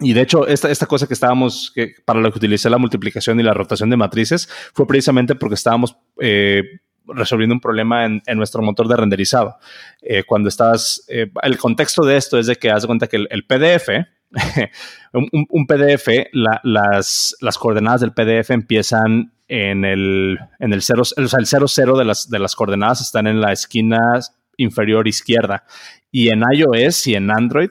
Y de hecho, esta, esta cosa que estábamos, para lo que utilicé la multiplicación y la rotación de matrices, fue precisamente porque estábamos eh, resolviendo un problema en, en, nuestro motor de renderizado. Eh, cuando estás, eh, el contexto de esto es de que haz cuenta que el, el PDF, un, PDF, las, las, coordenadas del PDF empiezan en el, en el 0, o sea, el 00 de las, de las coordenadas están en la esquina inferior izquierda. Y en iOS y en Android,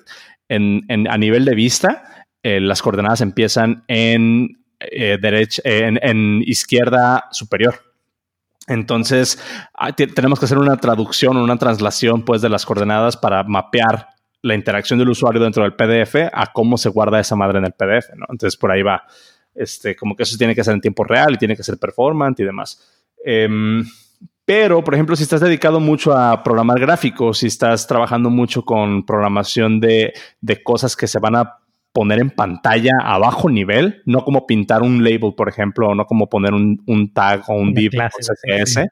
en, a nivel de vista, eh, las coordenadas empiezan en, eh, derecha, en, en izquierda superior. Entonces, ah, tenemos que hacer una traducción una translación pues, de las coordenadas para mapear la interacción del usuario dentro del PDF a cómo se guarda esa madre en el PDF, ¿no? Entonces por ahí va, este, como que eso tiene que ser en tiempo real y tiene que ser performant y demás. Em, pero, por ejemplo, si estás dedicado mucho a programar gráficos, si estás trabajando mucho con programación de, de cosas que se van a poner en pantalla a bajo nivel, no como pintar un label, por ejemplo, o no como poner un, un tag o un div o CSS.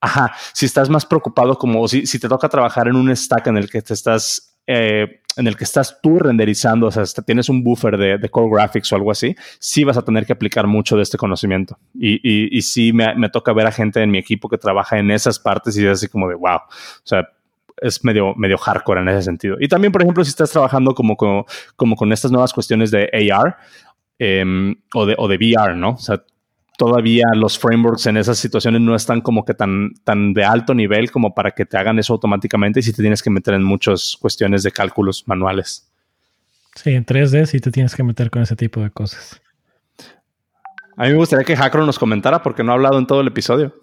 Ajá, si estás más preocupado como si, si te toca trabajar en un stack en el que te estás eh, en el que estás tú renderizando, o sea, tienes un buffer de, core graphics o algo así, sí vas a tener que aplicar mucho de este conocimiento. Y, y, y sí me, toca ver a gente en mi equipo que trabaja en esas partes y es así como de wow. O sea, es medio, medio hardcore en ese sentido. Y también, por ejemplo, si estás trabajando como, como, como con estas nuevas cuestiones de AR em, o, de, o de VR, ¿no? O sea, todavía los frameworks en esas situaciones no están como que tan, tan de alto nivel como para que te hagan eso automáticamente y si te tienes que meter en muchas cuestiones de cálculos manuales.
Sí, en 3D sí te tienes que meter con ese tipo de cosas.
A mí me gustaría que Hackro nos comentara porque no ha hablado en todo el episodio.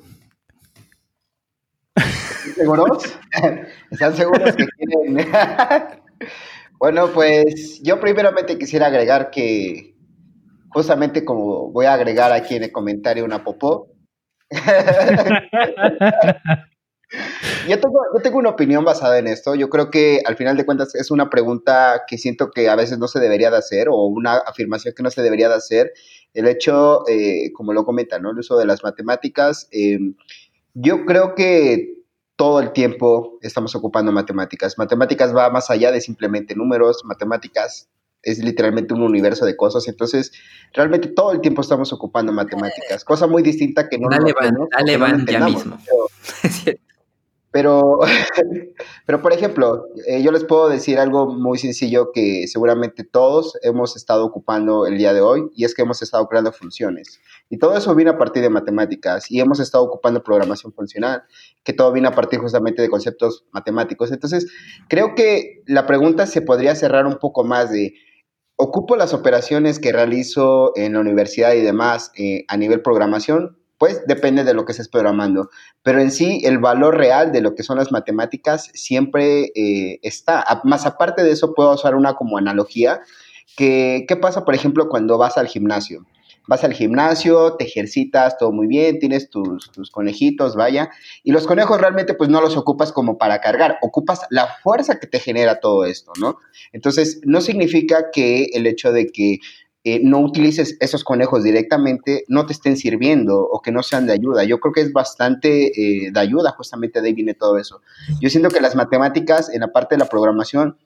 ¿Seguros? ¿Están seguros que quieren? Bueno, pues yo primeramente quisiera agregar que justamente como voy a agregar aquí en el comentario una popó. yo, tengo, yo tengo una opinión basada en esto. Yo creo que al final de cuentas es una pregunta que siento que a veces no se debería de hacer o una afirmación que no se debería de hacer. El hecho, eh, como lo comenta, ¿no? El uso de las matemáticas. Eh, yo creo que todo el tiempo estamos ocupando matemáticas. Matemáticas va más allá de simplemente números, matemáticas es literalmente un universo de cosas, entonces realmente todo el tiempo estamos ocupando matemáticas, cosa muy distinta que no...
Dale, van, dale, van ya mismo.
Pero, pero por ejemplo, eh, yo les puedo decir algo muy sencillo que seguramente todos hemos estado ocupando el día de hoy y es que hemos estado creando funciones. Y todo eso viene a partir de matemáticas y hemos estado ocupando programación funcional, que todo viene a partir justamente de conceptos matemáticos. Entonces, creo que la pregunta se podría cerrar un poco más de, ¿ocupo las operaciones que realizo en la universidad y demás eh, a nivel programación? pues depende de lo que estés programando. Pero en sí, el valor real de lo que son las matemáticas siempre eh, está. Más aparte de eso, puedo usar una como analogía. Que, ¿Qué pasa, por ejemplo, cuando vas al gimnasio? Vas al gimnasio, te ejercitas, todo muy bien, tienes tus, conejitos, vaya, y los conejos realmente pues no los ocupas como para cargar, ocupas la fuerza que te genera todo esto, ¿no? Entonces, no significa que el hecho de que eh, no utilices esos conejos directamente, no te estén sirviendo o que no sean de ayuda. Yo creo que es bastante eh, de ayuda, justamente de ahí viene todo eso. Yo siento que las matemáticas en la parte de la programación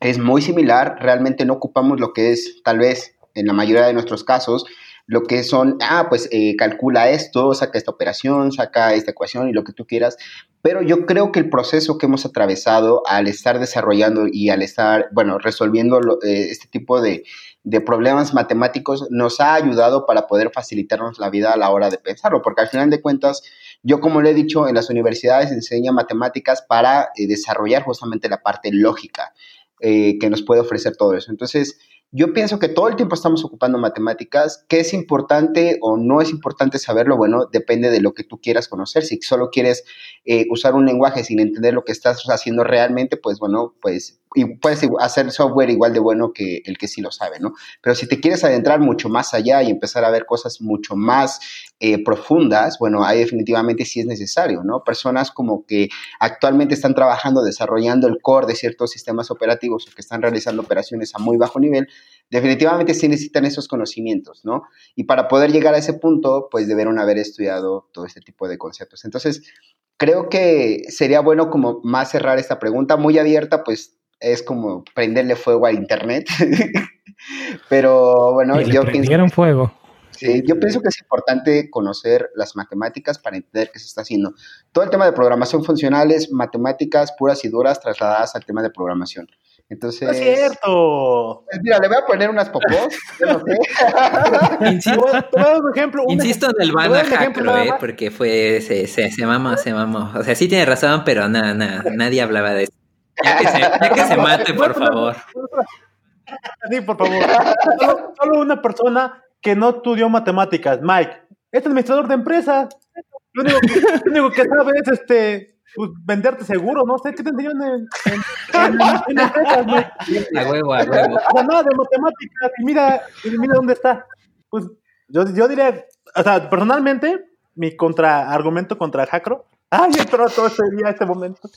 es muy similar, realmente no ocupamos lo que es tal vez en la mayoría de nuestros casos lo que son, ah, pues eh, calcula esto, saca esta operación, saca esta ecuación y lo que tú quieras. Pero yo creo que el proceso que hemos atravesado al estar desarrollando y al estar, bueno, resolviendo eh, este tipo de, de problemas matemáticos nos ha ayudado para poder facilitarnos la vida a la hora de pensarlo, porque al final de cuentas, yo como le he dicho, en las universidades enseña matemáticas para eh, desarrollar justamente la parte lógica que nos puede ofrecer todo eso. Entonces, yo pienso que todo el tiempo estamos ocupando matemáticas. ¿Qué es importante o no es importante saberlo? Bueno, depende de lo que tú quieras conocer. Si solo quieres eh, usar un lenguaje sin entender lo que estás haciendo realmente, pues bueno, pues y puedes hacer software igual de bueno que el que sí lo sabe, ¿no? Pero si te quieres adentrar mucho más allá y empezar a ver cosas mucho más eh, profundas, bueno, ahí definitivamente sí es necesario, ¿no? Personas como que actualmente están trabajando, desarrollando el core de ciertos sistemas operativos o que están realizando operaciones a muy bajo nivel, definitivamente sí necesitan esos conocimientos, ¿no? Y para poder llegar a ese punto, pues debieron haber estudiado todo este tipo de conceptos. Entonces, creo que sería bueno como más cerrar esta pregunta muy abierta, pues es como prenderle fuego a internet. Pero bueno,
yo pienso. fuego.
Sí, yo pienso que es importante conocer las matemáticas para entender qué se está haciendo. Todo el tema de programación funcional es matemáticas puras y duras trasladadas al tema de programación. Entonces.
es cierto!
Pues mira, le voy a poner unas popos. Yo no sé.
Insisto, un ejemplo, insisto en el van a ¿eh? Porque fue. Se, se, se mamó, se mamó. O sea, sí tiene razón, pero nada, nada, nadie hablaba de eso. Ya que se, mate, por favor.
Sí, por favor. Solo, una persona que no estudió matemáticas, Mike, es administrador de empresas. Lo único, que sabe es este, pues, venderte seguro, no sé qué te enseñó en, en, empresas,
Mike. A huevo, a huevo.
nada de matemáticas, y mira, y mira dónde está. Pues yo, yo diría, o sea, personalmente, mi contraargumento contra Jacro Ay, entró todo ese día, este momento.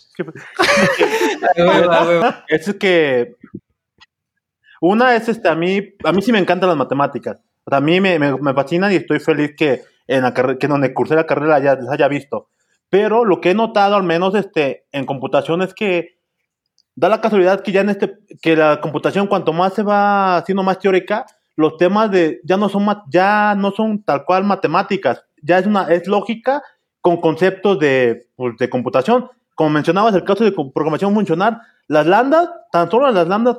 es que una es este, a mí, a mí sí me encantan las matemáticas. A mí me, me, fascinan y estoy feliz que en la que donde cursé la carrera ya les haya visto. Pero lo que he notado, al menos este, en computación, es que da la casualidad que ya en este, que la computación, cuanto más se va haciendo más teórica, los temas de ya no son ya no son tal cual matemáticas, ya es una, es lógica con conceptos pues, de, computación. Como mencionabas, el caso de programación funcional, las lambdas, tan solo las lambdas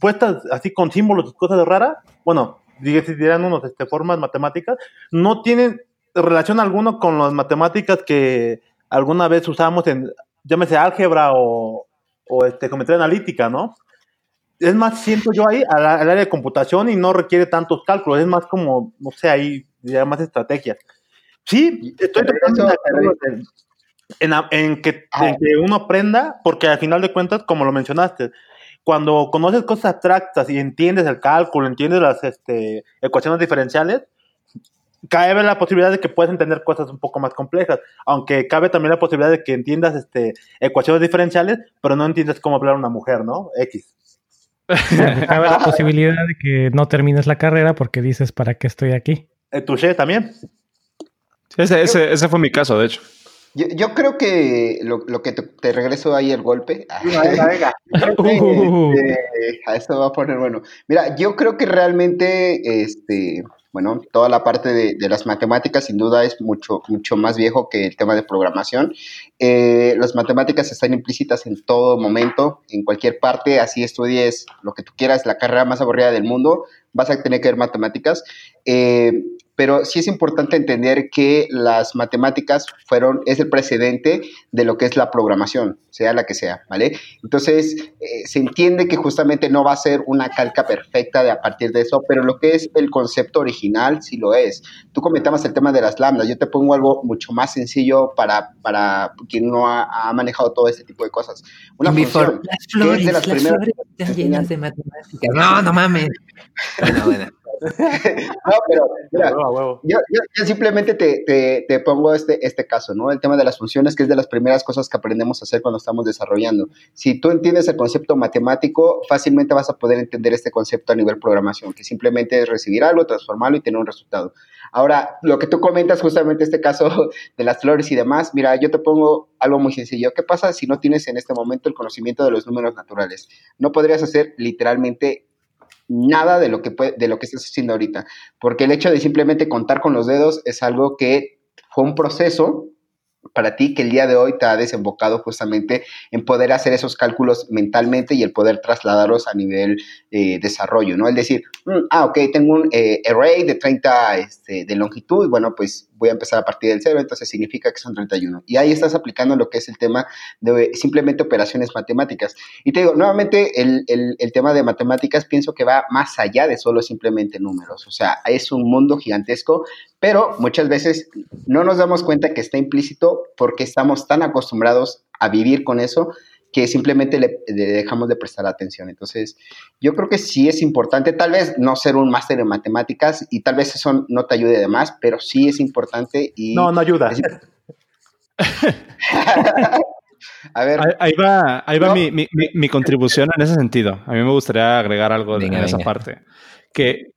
puestas así con símbolos, cosas raras, bueno, dirán unos este, formas matemáticas, no tienen relación alguna con las matemáticas que alguna vez usamos en, llámese álgebra o, o este, geometría analítica, ¿no? Es más, siento yo ahí al, área de computación y no requiere tantos cálculos, es más como, no sé, ahí ya más estrategias. Sí, estoy en, en, que, en, que, uno aprenda, porque al final de cuentas, como lo mencionaste, cuando conoces cosas abstractas y entiendes el cálculo, entiendes las este, ecuaciones diferenciales, cabe la posibilidad de que puedas entender cosas un poco más complejas, aunque cabe también la posibilidad de que entiendas este, ecuaciones diferenciales, pero no entiendes cómo hablar a una mujer, ¿no? X.
cabe la posibilidad de que no termines la carrera porque dices, ¿para qué estoy aquí?
Eh, Touché también.
Ese, ese, ese fue mi caso, de hecho.
Yo, yo creo que lo, lo que te, te regreso ahí el golpe.
Venga, venga.
Uh.
Este, a eso va a poner bueno. Mira, yo creo que realmente, este, bueno, toda la parte de, de las matemáticas sin duda es mucho, mucho más viejo que el tema de programación. Eh, las matemáticas están implícitas en todo momento, en cualquier parte, así estudies lo que tú quieras, la carrera más aburrida del mundo, vas a tener que ver matemáticas. Eh, pero sí es importante entender que las matemáticas fueron, es el precedente de lo que es la programación, sea la que sea, ¿vale? Entonces, eh, se entiende que justamente no va a ser una calca perfecta de a partir de eso, pero lo que es el concepto original sí lo es. Tú comentabas el tema de las lambdas, yo te pongo algo mucho más sencillo para, para quien no ha, ha manejado todo este tipo de cosas. Una función
las
que
flores,
es de
las
las primeras
flores están llenas de matemáticas. No, no mames. Bueno, bueno.
No, pero mira, yo- yo simplemente te, te- te pongo este, este caso, ¿no? El tema de las funciones, que es de las primeras cosas que aprendemos a hacer cuando estamos desarrollando. Si tú entiendes el concepto matemático, fácilmente vas a poder entender este concepto a nivel programación, que simplemente es recibir algo, transformarlo y tener un resultado. Ahora, lo que tú comentas, justamente este caso de las flores y demás, mira, yo te pongo algo muy sencillo. ¿Qué pasa si no tienes en este momento el conocimiento de los números naturales? No podrías hacer literalmente nada de lo que puede- de lo que estás haciendo ahorita, porque el hecho de simplemente contar con los dedos es algo que fue un proceso para ti que el día de hoy te ha desembocado justamente en poder hacer esos cálculos mentalmente y el poder trasladarlos a nivel eh, desarrollo, ¿no? El decir, mm, ah, ok, tengo un eh, array de 30 este, de longitud, bueno, pues voy a empezar a partir del cero, entonces significa que son 31. Y ahí estás aplicando lo que es el tema de simplemente operaciones matemáticas. Y te digo, nuevamente, el, el, el tema de matemáticas pienso que va más allá de solo simplemente números. O sea, es un mundo gigantesco, pero muchas veces no nos damos cuenta que está implícito porque estamos tan acostumbrados a vivir con eso que simplemente le, le dejamos de prestar atención. Entonces, yo creo que sí es importante, tal vez no ser un máster en matemáticas y tal vez eso no te ayude de más, pero sí es importante y...
No, no ayuda.
es- a ver,
Ahí, va, ahí va
No.
mi, mi- mi- mi contribución en ese sentido. A mí me gustaría agregar algo
Venga,
en esa parte. Que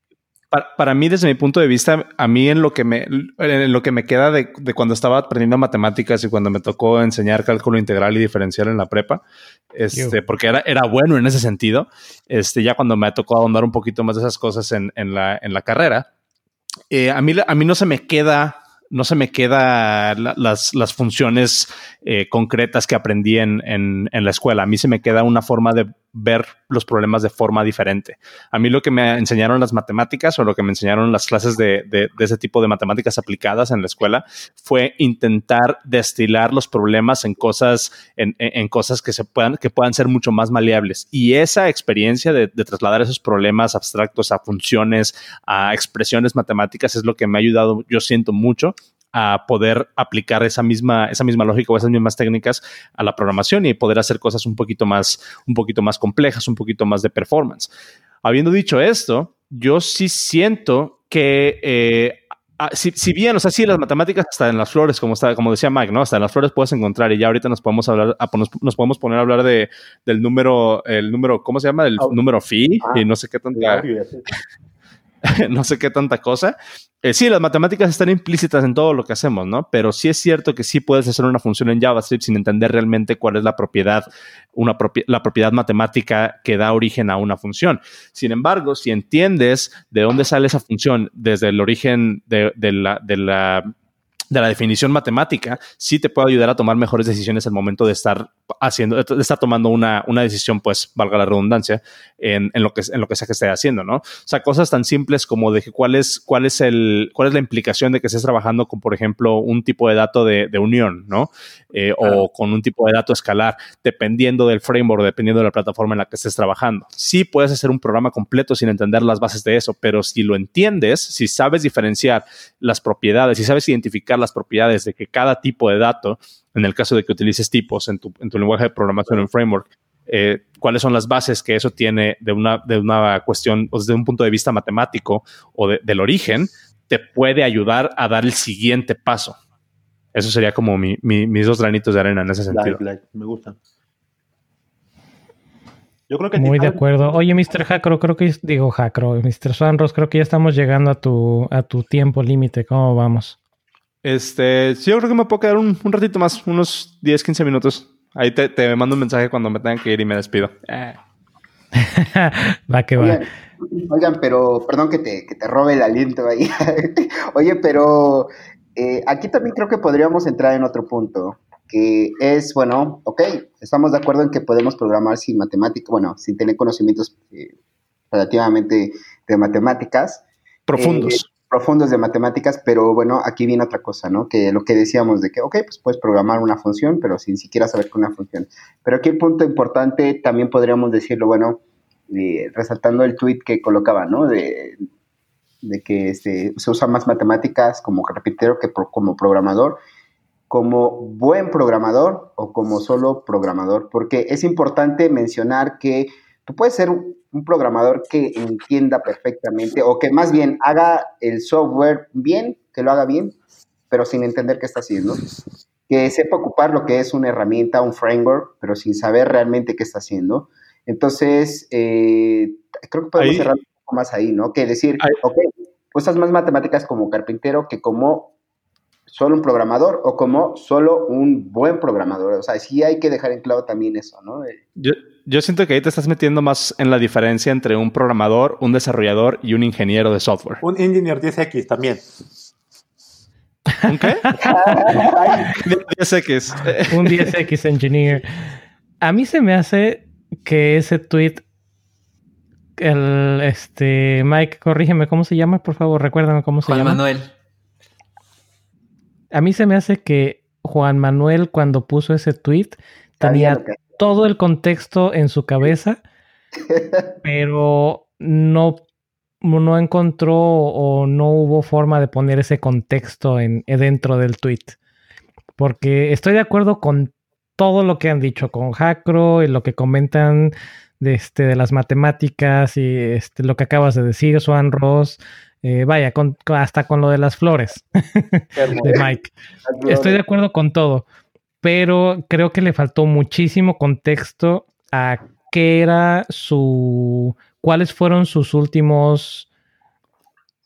para, para mí, desde mi punto de vista, a mí en lo que me, en lo que me queda de, de cuando estaba aprendiendo matemáticas y cuando me tocó enseñar cálculo integral y diferencial en la prepa, este, porque era, era bueno en ese sentido, este, ya cuando me tocó ahondar un poquito más de esas cosas en, en la, en la carrera, eh, a, mí, a mí no se me queda, no se me queda la- las, las funciones eh, concretas que aprendí en, en, en la escuela. A mí se me queda una forma de ver los problemas de forma diferente. A mí lo que me enseñaron las matemáticas o lo que me enseñaron las clases de, de, de ese tipo de matemáticas aplicadas en la escuela fue intentar destilar los problemas en cosas, en, en- cosas que se puedan, que puedan ser mucho más maleables. Y esa experiencia de, de trasladar esos problemas abstractos a funciones, a expresiones matemáticas es lo que me ha ayudado, yo siento mucho a poder aplicar esa misma, esa misma lógica o esas mismas técnicas a la programación y poder hacer cosas un poquito más, un poquito más complejas, un poquito más de performance. Habiendo dicho esto, yo sí siento que eh, si, si bien, o sea, sí, las matemáticas hasta en las flores, como, está, como decía Mike, ¿no? Hasta en las flores puedes encontrar y ya ahorita nos podemos hablar, nos, nos podemos poner a hablar de, del número, el número, ¿cómo se llama? El número phi
Ah.
y no sé qué tanta. no sé qué tanta cosa. Eh, sí, las matemáticas están implícitas en todo lo que hacemos, ¿no? Pero sí es cierto que sí puedes hacer una función en JavaScript sin entender realmente cuál es la propiedad, una propi- la propiedad matemática que da origen a una función. Sin embargo, si entiendes de dónde sale esa función desde el origen de, de la, de la de la definición matemática, sí te puede ayudar a tomar mejores decisiones al momento de estar haciendo, de estar tomando una, una decisión, pues, valga la redundancia, en, en lo que, en lo que sea que esté haciendo, ¿no? O sea, cosas tan simples como de que cuál es, cuál es el, cuál es la implicación de que estés trabajando con, por ejemplo, un tipo de dato de, de unión, ¿no? Eh, O con un tipo de dato escalar, dependiendo del framework, dependiendo de la plataforma en la que estés trabajando. Sí puedes hacer un programa completo sin entender las bases de eso, pero si lo entiendes, si sabes diferenciar las propiedades, si sabes identificar las propiedades de que cada tipo de dato, en el caso de que utilices tipos en tu, en tu lenguaje de programación en framework, eh, cuáles son las bases que eso tiene de una, de una cuestión, o desde un punto de vista matemático o del origen, te puede ayudar a dar el siguiente paso. Eso sería como mis dos granitos de arena en ese sentido.
me gusta.
Yo creo que Muy de acuerdo. Oye, Mr. Hackro, creo que digo Hackro, Mr. Swanros, creo que ya estamos llegando a tu, a tu tiempo límite. ¿Cómo vamos?
Este, sí, yo creo que me puedo quedar un, ratito más, unos 10, 15 minutos. Ahí te, te, mando un mensaje cuando me tengan que ir y me despido.
va que va.
Oigan, pero perdón que te, que te robe el aliento ahí. Oye, pero eh, aquí también creo que podríamos entrar en otro punto que es, bueno, ok, estamos de acuerdo en que podemos programar sin matemáticas, bueno, sin tener conocimientos eh, relativamente de matemáticas.
Profundos.
Profundos de matemáticas, pero bueno, aquí viene otra cosa, ¿no? Que lo que decíamos de que, ok, pues puedes programar una función, pero sin siquiera saber con una función. Pero aquí el punto importante también podríamos decirlo, bueno, eh, resaltando el tweet que colocaba, ¿no? De, de que este, se usa más matemáticas como carpintero que como programador como buen programador o como solo programador, porque es importante mencionar que tú puedes ser un programador que entienda perfectamente o que más bien haga el software bien, que lo haga bien, pero sin entender qué está haciendo. Que sepa ocupar lo que es una herramienta, un framework, pero sin saber realmente qué está haciendo. Entonces, eh, creo que podemos cerrar un poco más ahí, ¿no? Que decir, ok, usas más matemáticas como carpintero que como solo un programador o como solo un buen programador. O sea, sí hay que dejar en claro también eso, ¿no?
Yo, siento que ahí te estás metiendo más en la diferencia entre un programador, un desarrollador y un ingeniero de software.
Un engineer 10X también.
¿Un qué? 10X.
un 10X engineer. A mí se me hace que ese tweet el este Mike, corrígeme, ¿cómo se llama? Por favor, recuérdame cómo se llama.
Juan Manuel
a mí se me hace que Juan Manuel cuando puso ese tweet tenía todo el contexto en su cabeza, pero no, no encontró o no hubo forma de poner ese contexto en, dentro del tweet. Porque estoy de acuerdo con todo lo que han dicho, con Jacro y lo que comentan de, este, de las matemáticas y este, lo que acabas de decir, Swan Ross, eh, vaya, hasta con lo de las flores de Mike. Estoy de acuerdo con todo, pero creo que le faltó muchísimo contexto a qué era su, cuáles fueron sus últimos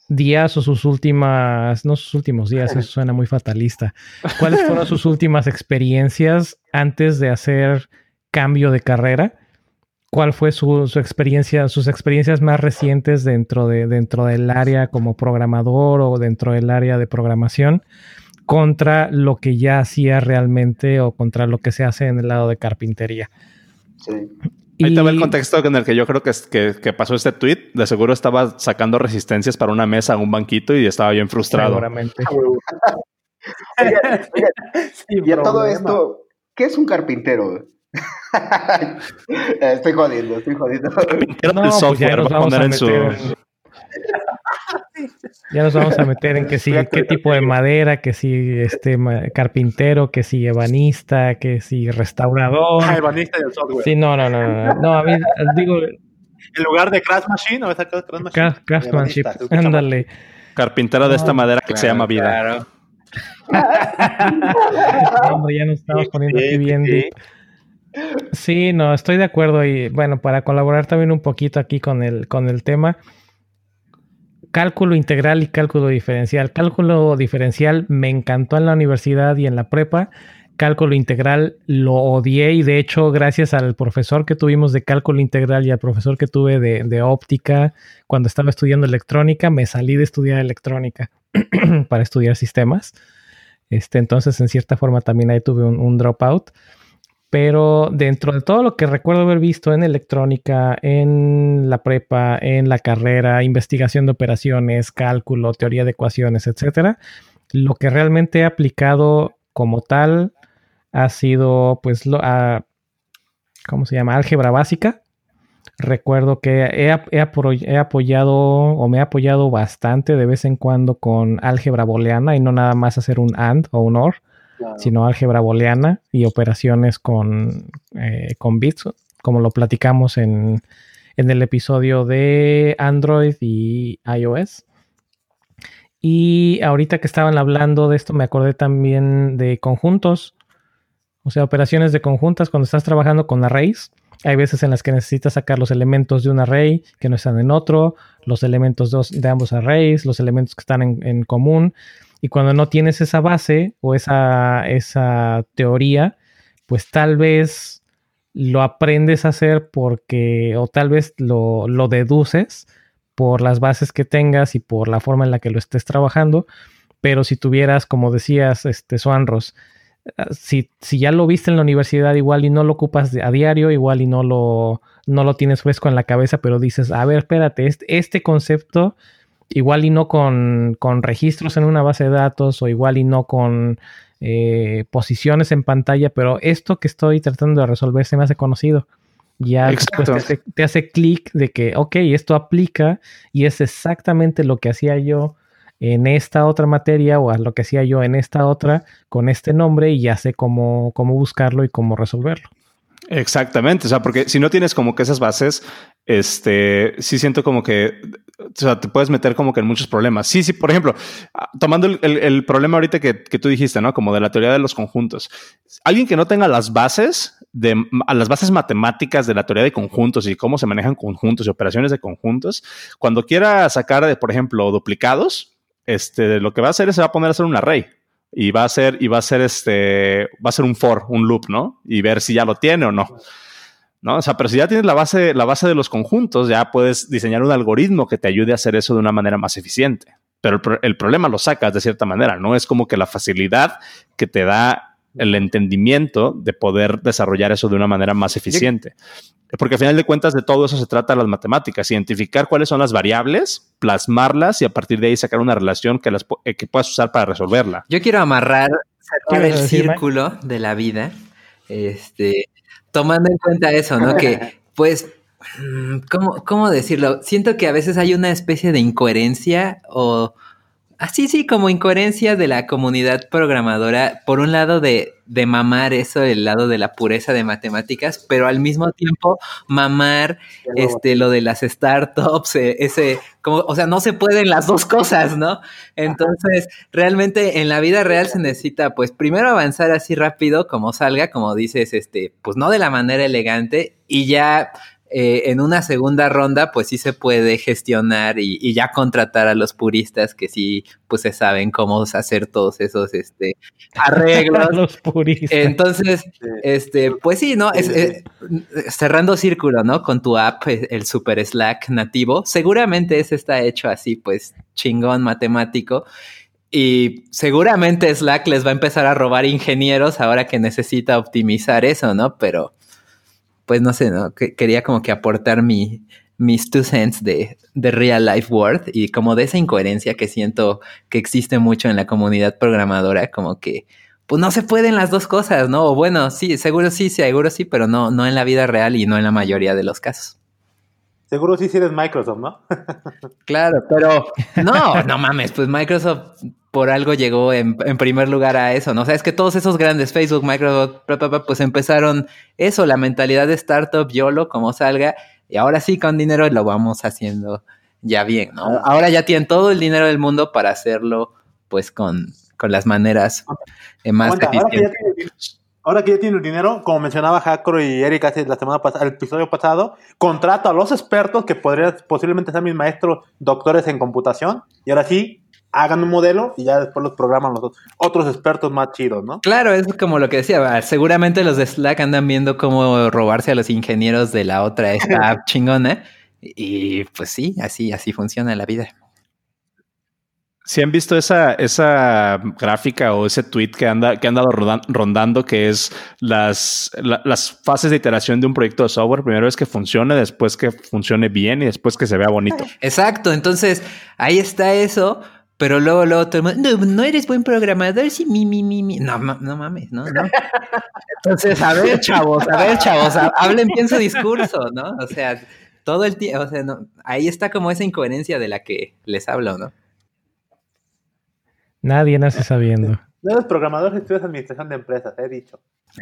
días o sus últimas, no sus últimos días, eso suena muy fatalista. ¿Cuáles fueron sus últimas experiencias antes de hacer cambio de carrera? cuál fue su, experiencia, sus experiencias más recientes dentro, de, dentro del área como programador o dentro del área de programación contra lo que ya hacía realmente o contra lo que se hace en el lado de carpintería.
Sí. Ahí te va el contexto en el que yo creo que, que, pasó este tweet. De seguro estaba sacando resistencias para una mesa, un banquito y estaba bien frustrado.
Seguramente.
y a todo esto, ¿qué es un carpintero? estoy jodiendo, estoy jodiendo. No,
pues ya nos vamos a meter Ya nos vamos a meter en que si qué tipo de madera, que si este carpintero, que si ebanista, que si restaurador.
Ah, ebanista del software.
Sí, no, no, no, no. a mí digo.
En lugar de Crash Machine, ¿o esa Crash Machine?
Craftsmanship, ándale.
Carpintero de esta madera que se llama vida.
hombre, ya nos estamos poniendo aquí bien Sí, no, estoy de acuerdo y bueno, para colaborar también un poquito aquí con el, con el tema, cálculo integral y cálculo diferencial. Cálculo diferencial me encantó en la universidad y en la prepa. Cálculo integral lo odié y de hecho gracias al profesor que tuvimos de cálculo integral y al profesor que tuve de, óptica cuando estaba estudiando electrónica, me salí de estudiar electrónica para estudiar sistemas. Este, entonces en cierta forma también ahí tuve un, un dropout. Pero dentro de todo lo que recuerdo haber visto en electrónica, en la prepa, en la carrera, investigación de operaciones, cálculo, teoría de ecuaciones, etcétera, lo que realmente he aplicado como tal ha sido, pues, lo, ¿cómo se llama? Álgebra básica. Recuerdo que he, he, apoyado o me he apoyado bastante de vez en cuando con álgebra booleana y no nada más hacer un AND o un OR sino álgebra booleana y operaciones con, eh, con bits, como lo platicamos en, en el episodio de Android y iOS. Y ahorita que estaban hablando de esto, me acordé también de conjuntos, o sea, operaciones de conjuntas cuando estás trabajando con arrays. Hay veces en las que necesitas sacar los elementos de un array que no están en otro, los elementos de ambos arrays, los elementos que están en, común. Y cuando no tienes esa base o esa, esa teoría, pues tal vez lo aprendes a hacer porque, o tal vez lo, lo deduces por las bases que tengas y por la forma en la que lo estés trabajando. Pero si tuvieras, como decías, este, Swanros, ah, si, si, ya lo viste en la universidad, igual y no lo ocupas a diario, igual y no lo, no lo tienes fresco en la cabeza, pero dices, a ver, espérate, este, este concepto, igual y no con, con, registros en una base de datos, o igual y no con eh, posiciones en pantalla, pero esto que estoy tratando de resolver se me hace conocido. Ya te hace, clic de que, ok, esto aplica y es exactamente lo que hacía yo en esta otra materia o lo que hacía yo en esta otra con este nombre y ya sé cómo, cómo buscarlo y cómo resolverlo.
Exactamente, o sea, porque si no tienes como que esas bases, este, sí siento como que, o sea, te puedes meter como que en muchos problemas. Sí, sí, por ejemplo, ah, tomando el, problema ahorita que, que, tú dijiste, ¿no? Como de la teoría de los conjuntos. Alguien que no tenga las bases de a las bases matemáticas de la teoría de conjuntos y cómo se manejan conjuntos y operaciones de conjuntos, cuando quiera sacar de, por ejemplo, duplicados, este, lo que va a hacer es se va a poner a hacer un array y va a ser y va a ser este va a ser un for, un loop, ¿no? Y ver si ya lo tiene o no. ¿No? O sea, pero si ya tienes la base, la base de los conjuntos, ya puedes diseñar un algoritmo que te ayude a hacer eso de una manera más eficiente. Pero el, el problema lo sacas de cierta manera, ¿no? Es como que la facilidad que te da el entendimiento de poder desarrollar eso de una manera más eficiente. Porque al final de cuentas de todo eso se trata las matemáticas, identificar cuáles son las variables, plasmarlas y a partir de ahí sacar una relación que, las, eh, que puedas usar para resolverla.
Yo quiero amarrar el círculo de la vida, este, tomando en cuenta eso, ¿no? que pues, mm, ¿cómo, ¿cómo decirlo? Siento que a veces hay una especie de incoherencia o Así sí, como incoherencia de la comunidad programadora, por un lado de, de, mamar eso, el lado de la pureza de matemáticas, pero al mismo tiempo mamar este lo de las startups, eh, ese, como, o sea, no se pueden las dos cosas, ¿no? Entonces, realmente en la vida real se necesita, pues, primero avanzar así rápido como salga, como dices, este, pues no de la manera elegante, y ya eh, en una segunda ronda, pues sí se puede gestionar y, ya contratar a los puristas que sí, pues se saben cómo hacer todos esos este, arreglos. los puristas. Entonces, este, pues sí, ¿no? Es, eh, cerrando círculo, ¿no? Con tu app, eh, el Super Slack nativo, seguramente ese está hecho así, pues chingón matemático. Y seguramente Slack les va a empezar a robar ingenieros ahora que necesita optimizar eso, ¿no? Pero pues no sé, ¿no? quería como que aportar mi, mis two cents de, de real life world y como de esa incoherencia que siento que existe mucho en la comunidad programadora, como que pues no se pueden las dos cosas, ¿no? O bueno, sí, seguro sí, seguro sí, pero no, no en la vida real y no en la mayoría de los casos.
Seguro sí si eres Microsoft, ¿no?
claro, pero no, no mames, pues Microsoft por algo llegó en, primer lugar a eso, ¿no? O sea, es que todos esos grandes, Facebook, Microsoft, pues empezaron eso, la mentalidad de startup, YOLO, como salga, y ahora sí con dinero lo vamos haciendo ya bien, ¿no? Ahora ya tienen todo el dinero del mundo para hacerlo, pues con, con las maneras eh, más eficientes.
Ahora que ya tiene el dinero, como mencionaba Jacro y Erika hace la semana pasada, el episodio pasado, contrato a los expertos que podrían posiblemente ser mis maestros doctores en computación y ahora sí hagan un modelo y ya después los programan los otros expertos más chidos, ¿no?
Claro, es como lo que decía, seguramente los de Slack andan viendo cómo robarse a los ingenieros de la otra esta chingona y pues sí, así así funciona la vida.
Si han visto esa, esa gráfica o ese tweet que anda que han dado rondando, que es las, las fases de iteración de un proyecto de software. Primero es que funcione, después que funcione bien y después que se vea bonito.
Exacto. Entonces, ahí está eso. Pero luego, luego todo el mundo, no, no eres buen programador, sí, mi, mi, mi, mi. No, no mames, no, no. Entonces, a ver, chavos, a ver, chavos, hablen bien su discurso, ¿no? O sea, todo el tiempo, o sea, no, ahí está como esa incoherencia de la que les hablo, ¿no?
Nadie nace sabiendo.
No eres programador, estudias administración de empresas, he dicho.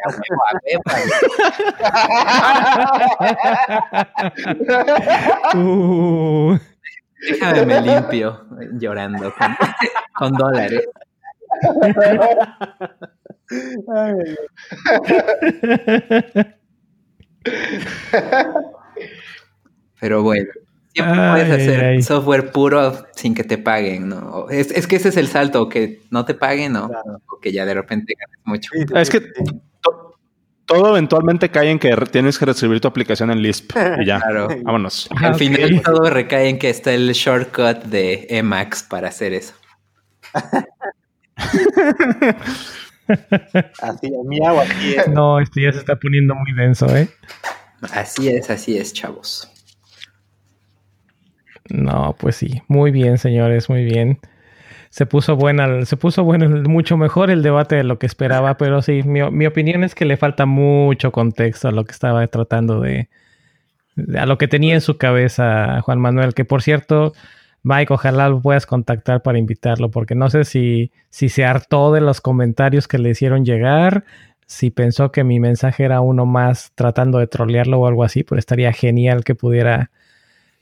Uh,
Déjame me limpio llorando con, con dólares.
Ay,
Pero bueno, siempre
Ay,
puedes hacer
ay.
software puro sin que te paguen, ¿no? Es, es que ese es el salto, que no te paguen ¿no?
Claro.
o que ya de repente ganes mucho.
sí,
Es que todo eventualmente cae en que tienes que recibir tu aplicación en Lisp y ya.
Claro.
Vámonos.
Ah,
Al
ok.
final todo recae en que está el shortcut de Emacs para hacer eso.
Así, en mi agua, aquí es.
no, esto ya se está poniendo muy denso, ¿eh?
Así es, así es, chavos.
No, pues sí. Muy bien, señores, muy bien. Se puso buena, se puso bueno, mucho mejor el debate de lo que esperaba, pero sí, mi, mi opinión es que le falta mucho contexto a lo que estaba tratando de, a lo que tenía en su cabeza Juan Manuel, que por cierto, Mike, ojalá lo puedas contactar para invitarlo, porque no sé si, si se hartó de los comentarios que le hicieron llegar, si pensó que mi mensaje era uno más tratando de trolearlo o algo así, pero estaría genial que pudiera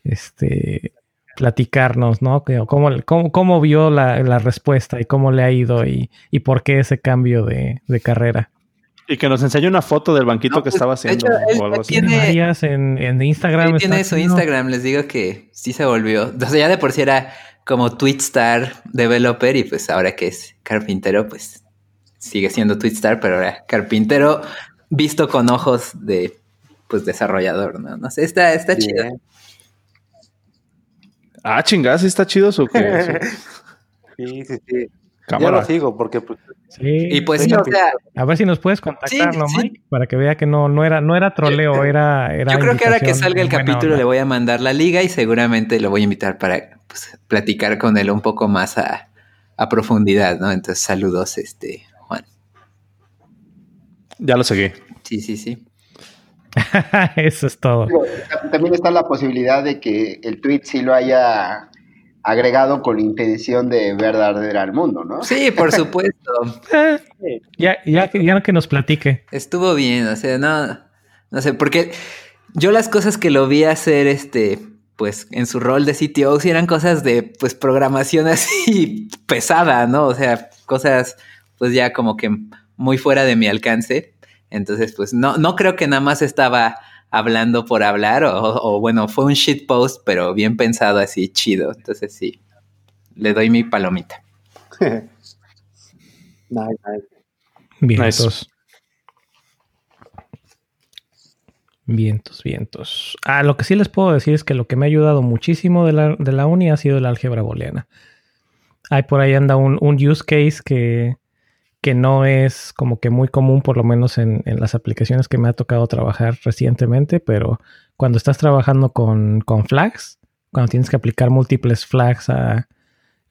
este platicarnos, ¿no? Que- ¿Cómo, cómo, cómo vio la, la respuesta y cómo le ha ido y, y por qué ese cambio de, de carrera?
Y que nos enseñe una foto del banquito
No,
que
pues,
estaba
de
haciendo
hecho, él-
o algo
él
así.
tiene-
Tiene varias en, en Instagram.
Tiene su
haciendo-
Instagram, les digo que sí se volvió. O sea, ya de por sí era como Twitstar developer y pues ahora que es carpintero, pues sigue siendo Twitstar, pero ahora carpintero visto con ojos de pues desarrollador, ¿no? No sé, está, está chido.
Ah, chingada, sí está chido su, que,
Sí, sí, sí. Ya
cámara.
lo sigo porque pues,
Sí.
Y pues sí, o sea,
A ver si nos puedes contactar,
Sí,
¿no,
sí.
Mike? Para que vea que no, no era, no era troleo, era, era.
yo creo que ahora que salga el capítulo
onda.
le voy a mandar la liga y seguramente lo voy a invitar para pues, platicar con él un poco más a, a profundidad, ¿no? Entonces, saludos, este, Juan.
Ya lo seguí.
Sí, sí, sí.
Eso es todo.
También está la posibilidad de que el tweet sí lo haya agregado con la intención de verdadera al mundo, ¿no?
Sí, por supuesto.
Eh, ya, ya, que- ya que nos platique.
Estuvo bien, o sea, no, no sé, porque yo las cosas que lo vi hacer, este, pues en su rol de CTO, sí eran cosas de, pues, programación así pesada, ¿no? O sea, cosas, pues ya como que muy fuera de mi alcance. Entonces, pues no, no creo que nada más estaba hablando por hablar, o, o bueno, fue un shitpost, pero bien pensado así, chido. Entonces sí, le doy mi palomita.
nice, nice.
Vientos. Vientos, vientos. Ah, lo que sí les puedo decir es que lo que me ha ayudado muchísimo de la, de la uni ha sido el álgebra booleana. Hay por ahí anda un, un use case que, que no es como que muy común, por lo menos en, en las aplicaciones que me ha tocado trabajar recientemente, pero cuando estás trabajando con, con flags, cuando tienes que aplicar múltiples flags a,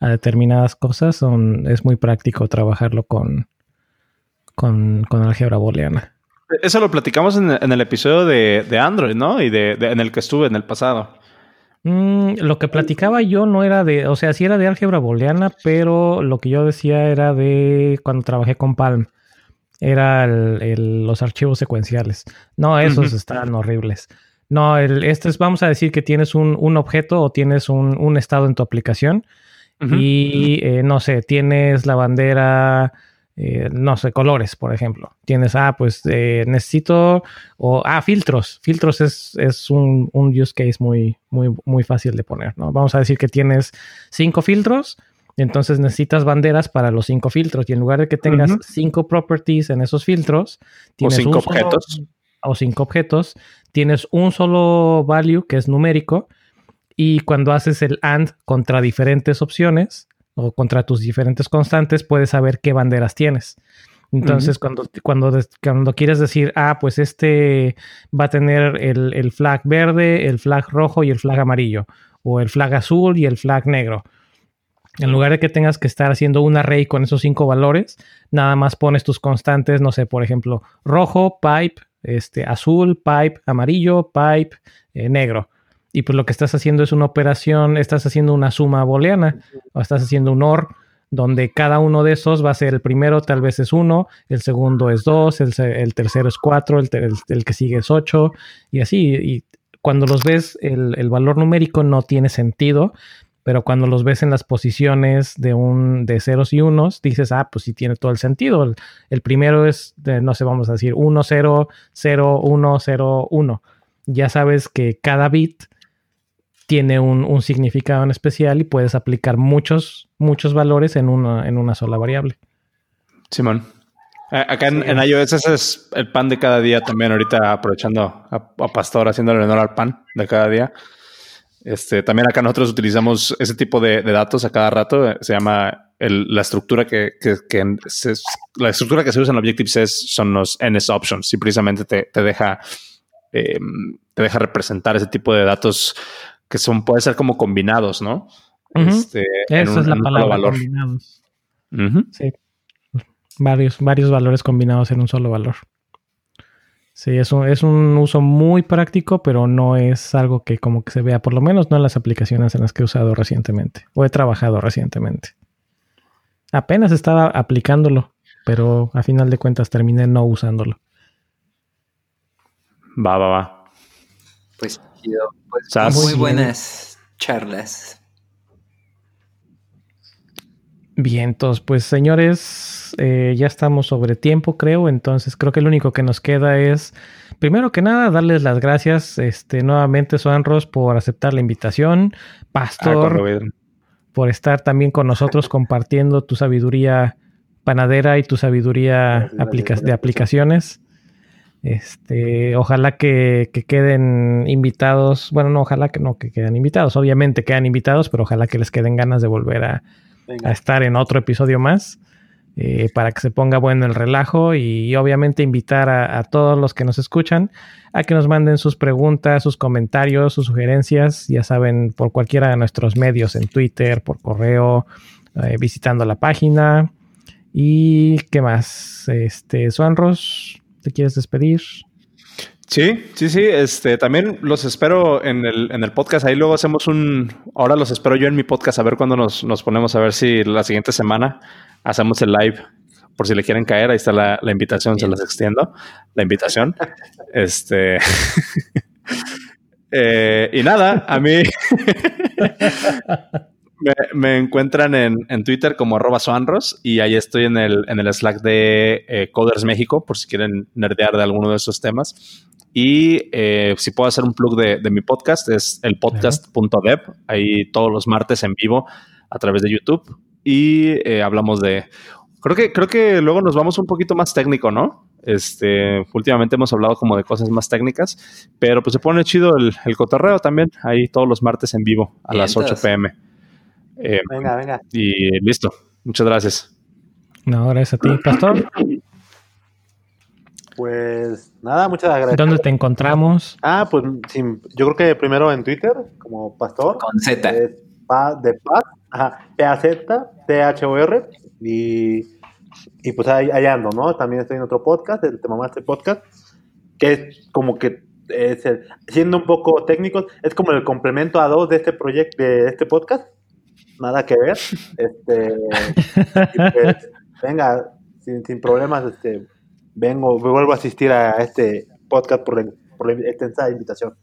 a determinadas cosas, es muy práctico trabajarlo con, con, con álgebra booleana.
Eso lo platicamos en, en el episodio de, de Android, ¿no? Y de, de- en el que estuve en el pasado.
Mm, lo que platicaba yo no era de, o sea, sí era de álgebra booleana, pero lo que yo decía era de cuando trabajé con Palm. Era el- el- los archivos secuenciales. No, esos están horribles. No, el, este es, vamos a decir que tienes un, un objeto o tienes un, un estado en tu aplicación y eh, no sé, tienes la bandera, eh, no sé, colores, por ejemplo. Tienes, ah, pues eh, necesito, o, ah, filtros. Filtros es, es un, un use case muy, muy, muy fácil de poner, ¿no? Vamos a decir que tienes cinco filtros. Entonces necesitas banderas para los cinco filtros y en lugar de que tengas cinco properties en esos filtros, tienes
cinco
un solo-
objetos.
o cinco objetos, tienes un solo value que es numérico y cuando haces el AND contra diferentes opciones o contra tus diferentes constantes, puedes saber qué banderas tienes. Entonces, cuando, cuando, cuando quieres decir, ah, pues este va a tener el, el flag verde, el flag rojo y el flag amarillo, o el flag azul y el flag negro. En lugar de que tengas que estar haciendo un array con esos cinco valores, nada más pones tus constantes, no sé, por ejemplo, rojo, pipe, este, azul, pipe, amarillo, pipe, eh, negro. Y pues lo que estás haciendo es una operación, estás haciendo una suma booleana, o estás haciendo un OR donde cada uno de esos va a ser el primero tal vez es 1, el segundo es 2, el, el tercero es 4, el, el- el que sigue es 8 y así. Y cuando los ves, el, el valor numérico no tiene sentido, pero cuando los ves en las posiciones de un de ceros y unos, dices, ah, pues sí tiene todo el sentido. El, primero es, de, no sé, vamos a decir 1, 0, 0, 1, 0, 1. Ya sabes que cada bit tiene un, un significado en especial y puedes aplicar muchos, muchos valores en una, en una sola variable.
Simón. Acá en, en iOS ese es el pan de cada día también, ahorita aprovechando a, a Pastor haciéndole honor al pan de cada día. Este, también acá nosotros utilizamos ese tipo de, de datos a cada rato. eh, Se llama el- la estructura que, que- se- la estructura que se usa en Objective-C es- son los NS options y precisamente te, te deja eh, te deja representar ese tipo de datos que son puede ser como combinados, ¿no? Este, en
Esa
un-
es la palabra,
valor.
combinados. Sí. Varios, varios valores combinados en un solo valor. Sí, es un, es un uso muy práctico, pero no es algo que como que se vea, por lo menos no en las aplicaciones en las que he usado recientemente o he trabajado recientemente. Apenas estaba aplicándolo, pero a final de cuentas terminé no usándolo.
Va, va, va.
Pues, chido. Pues,
Sas.
muy buenas charlas.
Bien, entonces, pues señores, eh, ya estamos sobre tiempo, creo. Entonces, creo que lo único que nos queda es, primero que nada, darles las gracias este, nuevamente, Suanros, por aceptar la invitación.
Ah,
Pastor, por estar también con nosotros compartiendo tu sabiduría panadera y tu sabiduría
Gracias,
aplica-
gracias.
de aplicaciones. Este, ojalá que, que queden invitados. Bueno, no, ojalá que no que queden invitados. Obviamente quedan invitados, pero ojalá que les queden ganas de volver a, estar en otro episodio más eh, para que se ponga bueno el relajo y, obviamente invitar a, a todos los que nos escuchan a que nos manden sus preguntas, sus comentarios, sus sugerencias, ya saben, por cualquiera de nuestros medios, en Twitter, por correo, eh, visitando la página. ¿Y qué más? Este, Suanros, ¿te quieres despedir?
Sí, sí, sí. Este, también los espero en el, en el podcast. Ahí luego hacemos un. Ahora los espero yo en mi podcast a ver cuándo nos, nos ponemos a ver si la siguiente semana hacemos el live. Por si le quieren caer, ahí está la, la invitación, se las extiendo. La invitación. este. eh, y nada, a mí. Me, me encuentran en, en Twitter como arroba soanros y ahí estoy en el, en el Slack de eh, Coders México por si quieren nerdear de alguno de esos temas. Y eh, si puedo hacer un plug de, de mi podcast, es el podcast.dev, ahí todos los martes en vivo a través de YouTube. Y eh, hablamos de... Creo que, creo que luego nos vamos un poquito más técnico, ¿no? Este, últimamente hemos hablado como de cosas más técnicas, pero pues se pone chido el, el cotorreo también, ahí todos los martes en vivo a las 8
Vientos.
pm. Eh,
Venga, venga.
y listo. Muchas gracias.
No, gracias a ti, Pastor.
Pues nada, muchas gracias.
¿Dónde te encontramos?
Ah, pues sin- yo creo que primero en Twitter, como pastor.
Con Z.
De paz, ajá, P-A-Z, T-H-O-R. Y, y pues ahí, ahí ando, ¿no? También estoy en otro podcast, el Te Mamaste Podcast, que es como que, es el- siendo un poco técnicos, es como el complemento a dos de este proyecto, de este podcast. Nada que ver. Este, pues, venga, sin, sin problemas, este, vengo, vuelvo a asistir a este podcast por la, por la extensa invitación.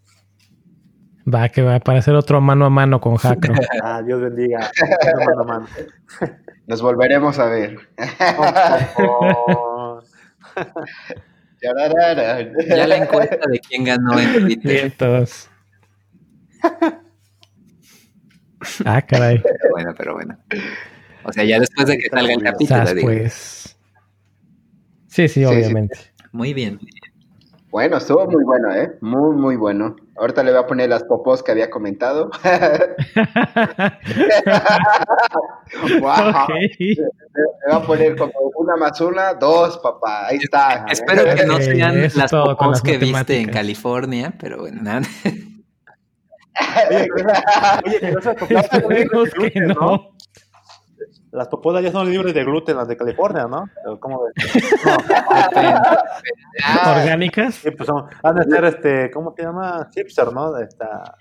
Va, que va para hacer otro mano a mano con Jacro.
Ah, Dios bendiga. Mano a mano.
Nos volveremos a ver.
Oh.
Ya la encuesta de quién ganó en Twitter.
Ah, caray.
Pero bueno, pero bueno. O sea, ya después de que salga el capítulo,
pues. Sí, sí,
sí.
obviamente.
Muy bien.
Bueno, estuvo muy bueno, ¿eh? Muy, muy bueno. Ahorita le voy a poner las popos que había comentado. wow. Le voy a poner como una más una, dos, papá. Ahí está.
Espero que no sean las popos
las
que viste en. California, pero bueno, nada.
Oye, oye, pero esas popolas son libres
Esperemos
de
que
gluten,
no.
Las popolas ya son libres de gluten, las de California, ¿no? ¿Cómo ves?
Orgánicas.
Sí, pues son, han de ser, este, ¿cómo se llama? Hipster, ¿no? Esta,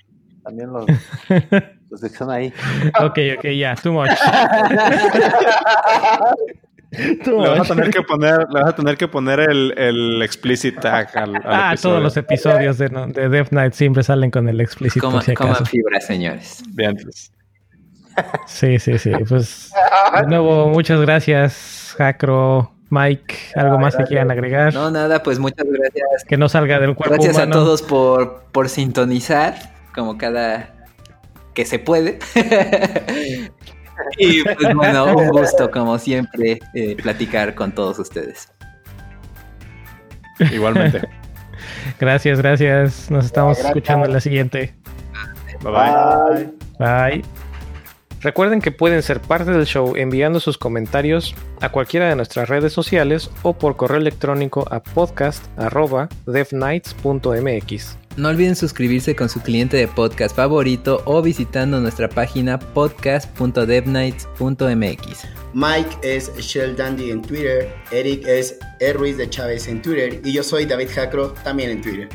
también los, La sección ahí.
Ok, ok, ya, too much.
Le vas a
much.
tener que poner, le vas a tener que poner el, el explicit tag al, al
Ah,
episodio.
todos los episodios de, de Death Knight siempre salen con el por si
coman fibra, señores.
Bien, pues.
Sí, sí, sí. Pues de nuevo, muchas gracias, Jacro, Mike. ¿Algo más que quieran agregar?
No, nada, pues muchas gracias.
Que no salga del cuerpo
Gracias a todos por, por sintonizar, como cada que se puede. y pues bueno, un gusto, como siempre, eh, platicar con todos ustedes.
Igualmente.
Gracias, gracias. Nos estamos
Gracias.
escuchando en la siguiente.
Bye bye.
Bye. Recuerden que pueden ser parte del show enviando sus comentarios a cualquiera de nuestras redes sociales o por correo electrónico a podcast.devnights.mx.
No olviden suscribirse con su cliente de podcast favorito o visitando nuestra página podcast.devnights.mx.
Mike es Shell Dandy en Twitter, Eric es E. Ruiz de Chávez en Twitter y yo soy David Jacro también en Twitter.